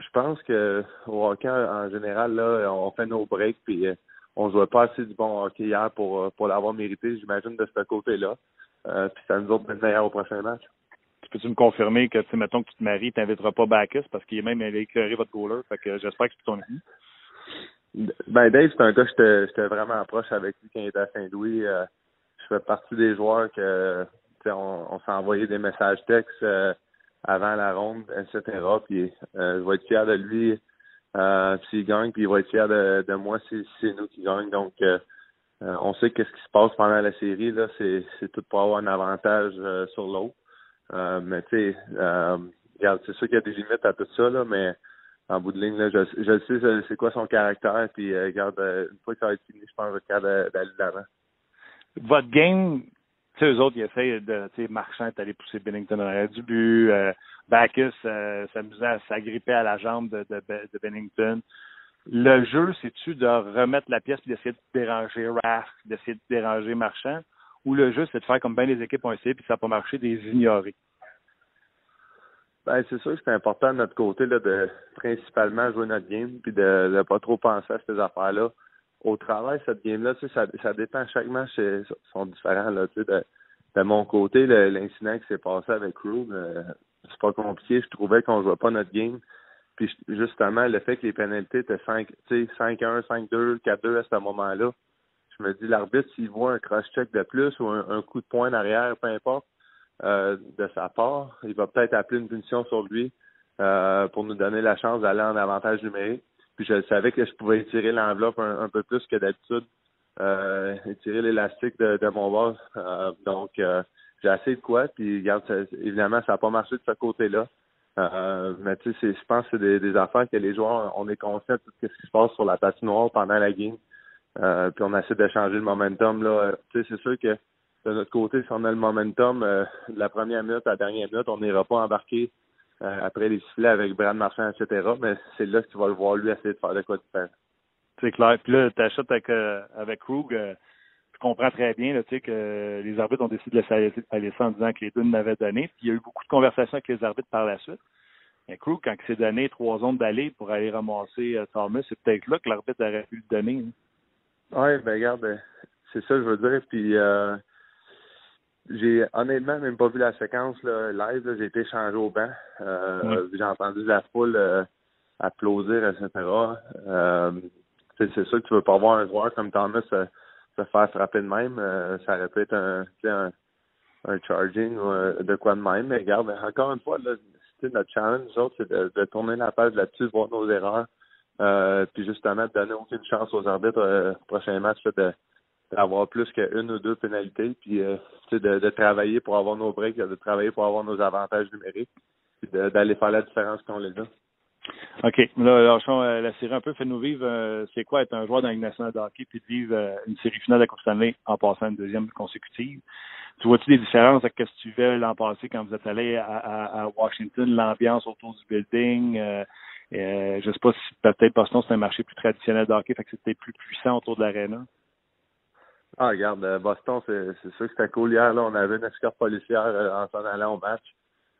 je pense que au hockey en général, là, on fait nos breaks puis euh, on jouait pas assez du bon hockey hier pour, euh, pour l'avoir mérité, j'imagine, de ce côté-là. Euh, puis ça nous autres meilleur au prochain match. Peux-tu me confirmer que, tu mettons que tu te maries, tu n'inviteras pas Bacchus parce qu'il est même allé éclairer votre goaler. Fait que j'espère que c'est ton ami. Ben, Dave, c'est un gars, j'étais vraiment proche avec lui quand il était à Saint-Louis. je fais partie des joueurs que, on, on s'est envoyé des messages textes avant la ronde, etc. Puis euh, je vais être fier de lui euh, s'il gagne, puis il va être fier de, de moi si, c'est nous qui gagnons. Donc euh, euh, on sait qu'est-ce qui se passe pendant la série, là, c'est, c'est tout pour avoir un avantage sur l'autre. mais tu sais, regarde, c'est sûr qu'il y a des limites à tout ça, là, mais en bout de ligne, là, je, je sais c'est quoi son caractère, puis regarde, une fois que ça va être fini, je pense que je vais d'aller de l'avant. Votre game sais, eux autres, ils essayent de, tu sais, Marchand est allé pousser Bennington dans du but, euh, Bacchus euh, s'amusait à s'agripper à la jambe de, Bennington. Le jeu, c'est-tu de remettre la pièce et d'essayer de déranger Raft, d'essayer de déranger Marchand, ou le jeu, c'est de faire comme bien les équipes ont essayé, puis ça n'a pas marché, des ignorer? Ben, c'est sûr que c'est important de notre côté là, de principalement jouer notre game puis de ne pas trop penser à ces affaires-là. Au travail, cette game-là, ça, dépend. Chaque match sont différents. Là, de, de mon côté, l'incident qui s'est passé avec Crew, euh, c'est pas compliqué. Je trouvais qu'on jouait pas notre game. Puis justement, le fait que les pénalités étaient 5, 5-1, 5-2, 4-2 à ce moment-là, je me dis l'arbitre, s'il voit un cross-check de plus ou un, coup de poing arrière, peu importe, euh, de sa part, il va peut-être appeler une punition sur lui euh, pour nous donner la chance d'aller en avantage numérique. Puis je savais que je pouvais étirer l'enveloppe un, peu plus que d'habitude, euh, étirer l'élastique de, mon boss. Euh, donc j'ai assez de quoi. Puis regarde, évidemment, ça n'a pas marché de ce côté-là. mais tu sais, je pense que c'est des, affaires que les joueurs, on est conscient de tout ce qui se passe sur la patinoire pendant la game. puis on essaie de changer le momentum. Là. Tu sais, c'est sûr que de notre côté, si on a le momentum, de la première minute à la dernière minute, on n'ira pas embarquer euh, après les sifflets avec Brad Marchand, etc. Mais c'est là que tu vas le voir lui essayer de faire de quoi faire. C'est clair. Puis là, tu achètes avec, euh, avec Krug, euh, je comprends très bien là, que les arbitres ont décidé de laisser aller ça en disant que les deux n'avaient donné. Puis il y a eu beaucoup de conversations avec les arbitres par la suite. Mais Krug, quand il s'est donné trois zones d'aller pour aller ramasser Thomas, c'est peut-être là que l'arbitre aurait pu le donner. Hein. Oui, ben regarde, c'est ça que je veux dire. Puis j'ai honnêtement même pas vu la séquence là, live. J'ai été changé au banc. Euh, J'ai entendu la foule euh, applaudir, etc. Euh, c'est sûr que tu veux pas voir un joueur comme Thomas se, se faire frapper de même. Ça aurait pu être un, un, un charging ou euh, de quoi de même. Mais regarde, encore une fois, là, notre challenge, c'est de, de, tourner la page là-dessus, voir nos erreurs. Puis justement de donner aucune chance aux arbitres euh, prochain match de d'avoir plus qu'une ou deux pénalités, puis euh, de, de travailler pour avoir nos breaks, de travailler pour avoir nos avantages numériques, puis d'aller faire la différence qu'on les a. OK. Là, lâchons euh, la série un peu. Fais-nous vivre, euh, c'est quoi être un joueur dans une nationale de hockey puis de vivre une série finale de la Coupe en passant une deuxième consécutive? Tu vois-tu des différences avec ce que tu fais l'an passé quand vous êtes allé à, à, Washington, l'ambiance autour du building? Euh, je sais pas si peut-être Boston, c'est un marché plus traditionnel de hockey, fait que c'était plus puissant autour de l'aréna? Ah, regarde, euh, Boston, c'est sûr que c'était cool. Hier, là, on avait une escorte policière euh, en s'en allant au match.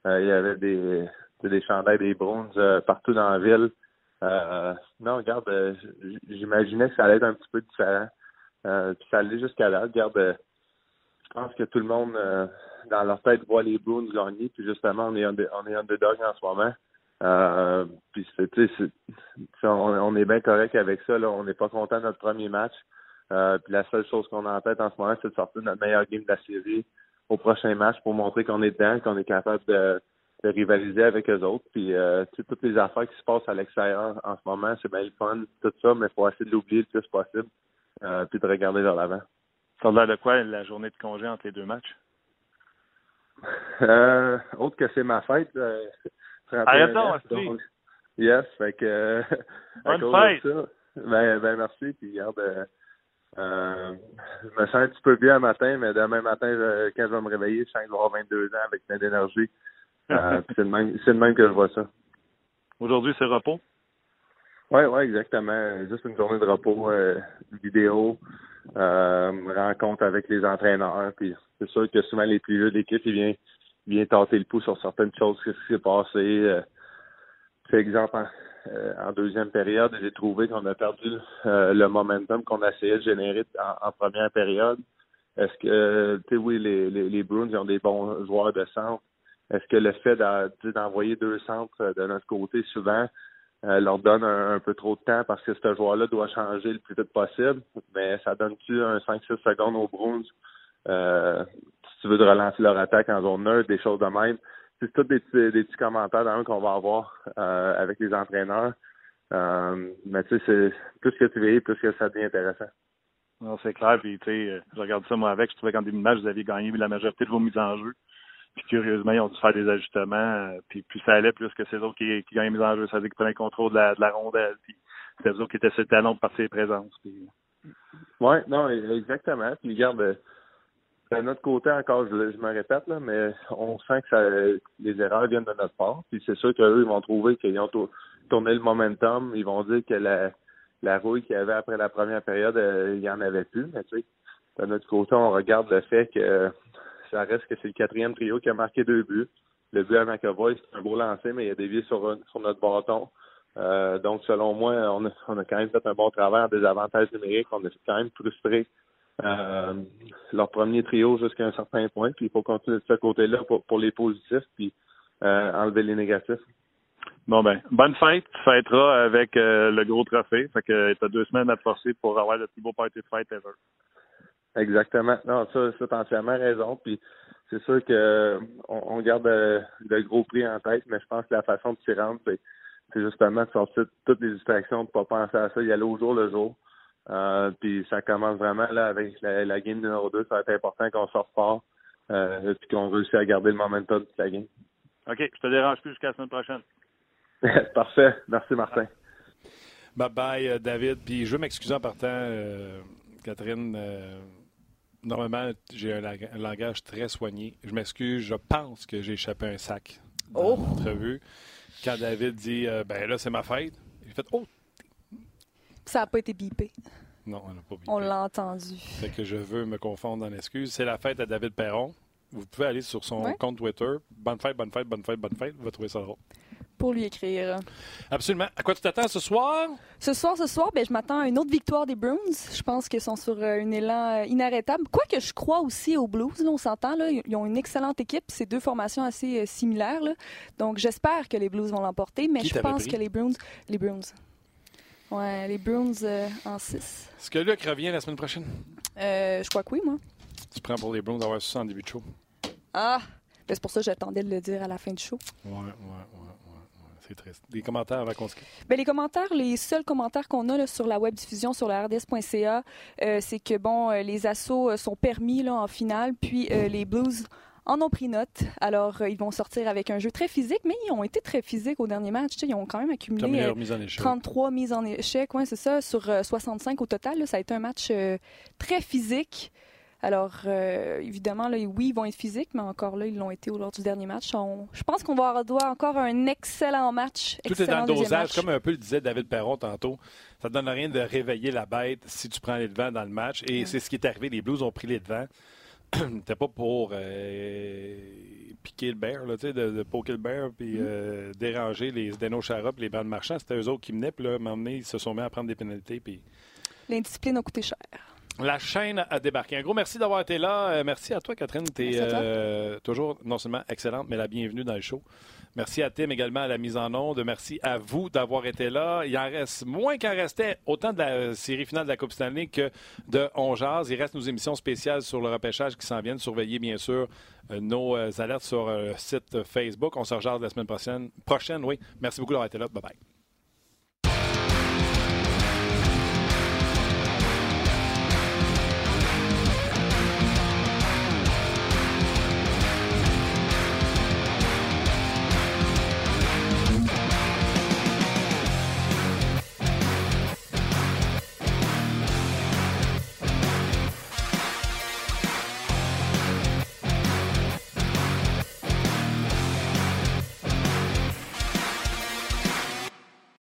Euh, il y avait des, des chandails, des bronzes partout dans la ville. non, regarde, j'imaginais que ça allait être un petit peu différent. puis ça allait jusqu'à là. Regarde, je pense que tout le monde, dans leur tête, voit les Bruins gagner. Puis justement, on est, on est underdog en ce moment. Euh, puis c'est, on, on est bien correct avec ça. Là. On n'est pas content de notre premier match. Euh, puis la seule chose qu'on a en tête en ce moment, c'est de sortir notre meilleur game de la série au prochain match pour montrer qu'on est dedans, qu'on est capable de, rivaliser avec eux autres. Puis euh, toutes les affaires qui se passent à l'extérieur en ce moment, c'est bien le fun, tout ça, mais il faut essayer de l'oublier le plus possible, euh, puis de regarder vers l'avant. Ça a l'air de quoi la journée de congé entre les deux matchs? Euh, autre que c'est ma fête. Euh, Arrête donc, Yes, fait que. Bonne fête! ben, ben merci, puis regarde. Euh, je me sens un petit peu bien le matin, mais demain matin, quand je vais me réveiller, je sens que je vais avoir 22 ans avec plein d'énergie. Euh, c'est le même, c'est le même que je vois ça. Aujourd'hui, c'est repos? Oui, oui, exactement. Juste une journée de repos, euh, vidéo, euh, rencontre avec les entraîneurs. Puis c'est sûr que souvent les plus vieux de l'équipe, ils viennent, ils viennent tenter le pouls sur certaines choses, ce qui s'est passé. Euh, c'est exemple, euh, en deuxième période, j'ai trouvé qu'on a perdu euh, le momentum qu'on essayait de générer en, première période. Est-ce que, tu sais, oui, les, les, les Bruins ont des bons joueurs de centre. Est-ce que le fait d'envoyer deux centres de notre côté souvent euh, leur donne un, peu trop de temps parce que ce joueur-là doit changer le plus vite possible? Mais ça donne-tu un 5-6 secondes aux Bruins si tu veux de relancer leur attaque en zone neutre, des choses de même? C'est tous des petits, des petits commentaires qu'on va avoir euh, avec les entraîneurs. Euh, mais tu sais, c'est plus que tu vieillis, plus que ça devient intéressant. Non, c'est clair. Puis tu sais, je regarde ça moi avec. Je trouvais qu'en début de match, vous aviez gagné la majorité de vos mises en jeu. Puis curieusement, ils ont dû faire des ajustements. Euh, puis plus ça allait, plus que c'est autres qui, qui gagnaient les mises en jeu. Ça veut dire qu'ils prenaient le contrôle de la, de la rondelle. Puis c'est eux autres qui étaient sur le talon partir les présences. Puis... Oui, non, exactement. Puis regarde, de notre côté, encore, je, me répète, là, mais on sent que ça, les erreurs viennent de notre part. Puis c'est sûr qu'eux, ils vont trouver qu'ils ont tourné le momentum. Ils vont dire que la, la rouille qu'il y avait après la première période, il n'y en avait plus. Mais tu sais, de notre côté, on regarde le fait que ça reste que c'est le quatrième trio qui a marqué deux buts. Le but à McAvoy, c'est un beau lancer, mais il a dévié sur, sur notre bâton. Euh, donc, selon moi, on a, on a, quand même fait un bon travail en désavantage numérique. On est quand même frustré euh, leur premier trio jusqu'à un certain point. Puis il faut continuer de ce côté-là pour, pour, les positifs, puis euh, enlever les négatifs. Bon ben, bonne fête. Tu fêteras avec euh, le gros trophée. Fait que tu as deux semaines à te forcer pour avoir le plus beau party de fête ever. Exactement. Non, ça, ça t'as entièrement raison. Puis c'est sûr que on, on garde euh, le, gros prix en tête, mais je pense que la façon de s'y rendre, c'est, justement de sortir toutes les distractions, de pas penser à ça, y aller au jour le jour. Euh, puis ça commence vraiment là avec la, la game numéro 2. Ça va être important qu'on sorte fort euh, puis qu'on réussisse à garder le momentum de la game. OK, je te dérange plus jusqu'à la semaine prochaine. Parfait. Merci Martin. Bye bye euh, David. Puis je veux m'excuser en partant, Catherine normalement, j'ai un, langage très soigné. Je m'excuse, je pense que j'ai échappé un sac dans oh. l'entrevue. Quand David dit euh, Ben là, c'est ma fête, j'ai fait Oh Ça n'a pas été bipé. Non, on n'a pas bipé. On l'a entendu. Fait que je veux me confondre dans l'excuse. C'est la fête à David Perron. Vous pouvez aller sur son compte Twitter. Bonne fête, bonne fête, bonne fête, bonne fête. Vous allez trouver ça drôle pour lui écrire. Absolument. À quoi tu t'attends ce soir? Ce soir, ce soir, ben, je m'attends à une autre victoire des Bruins. Je pense qu'ils sont sur euh, un élan euh, inarrêtable. Quoique je crois aussi aux Blues, on s'entend. Ils ont une excellente équipe. C'est deux formations assez euh, similaires. Donc j'espère que les Blues vont l'emporter, mais je pense que les Bruins... Les Bruins. Ouais, les Bruins en 6. Est-ce que Luc revient la semaine prochaine? je crois que oui, moi. Tu prends pour les Bruins d'avoir ça en début de show? Ah! Ben, c'est pour ça que j'attendais de le dire à la fin du show. Ouais, ouais, ouais. C'est triste. Des commentaires avant qu'on se ben, Les commentaires, les seuls commentaires qu'on a sur la web diffusion sur la RDS.ca, euh, c'est que bon, euh, les assauts euh, sont permis là, en finale, puis les Blues en ont pris note. Alors, ils vont sortir avec un jeu très physique, mais ils ont été très physiques au dernier match. ils ont quand même accumulé mise 33 mises en échec, ouais, c'est ça, sur 65 au total. ça a été un match très physique. Alors, euh, évidemment, là, oui, ils vont être physiques, mais encore là, ils l'ont été au lors du dernier match. je pense qu'on va avoir encore un excellent match. Tout est dans le dosage, comme un peu le disait David Perron tantôt. Ça ne donne rien de réveiller la bête si tu prends les devants dans le match. Et c'est ce qui est arrivé. Les Blues ont pris les devants. C'était pas pour euh, piquer le bear, là, de, de poker le bear puis mm-hmm. euh, déranger les Deno Chara les bandes marchands. C'était eux autres qui menaient. Puis là, à ils se sont mis à prendre des pénalités. Puis... L'indiscipline a coûté cher. La chaîne a débarqué. Un gros merci d'avoir été là. Euh, merci à toi, Catherine. Tu es euh, toujours non seulement excellente, mais la bienvenue dans le show. Merci à Tim également à la mise en onde. Merci à vous d'avoir été là. Il en reste moins qu'en restait autant de la série finale de la Coupe Stanley que de On Il reste nos émissions spéciales sur le repêchage qui s'en viennent. Surveillez bien sûr euh, nos alertes sur le site Facebook. On se rejoint la semaine prochaine. Prochaine, oui. Merci beaucoup d'avoir été là. Bye bye.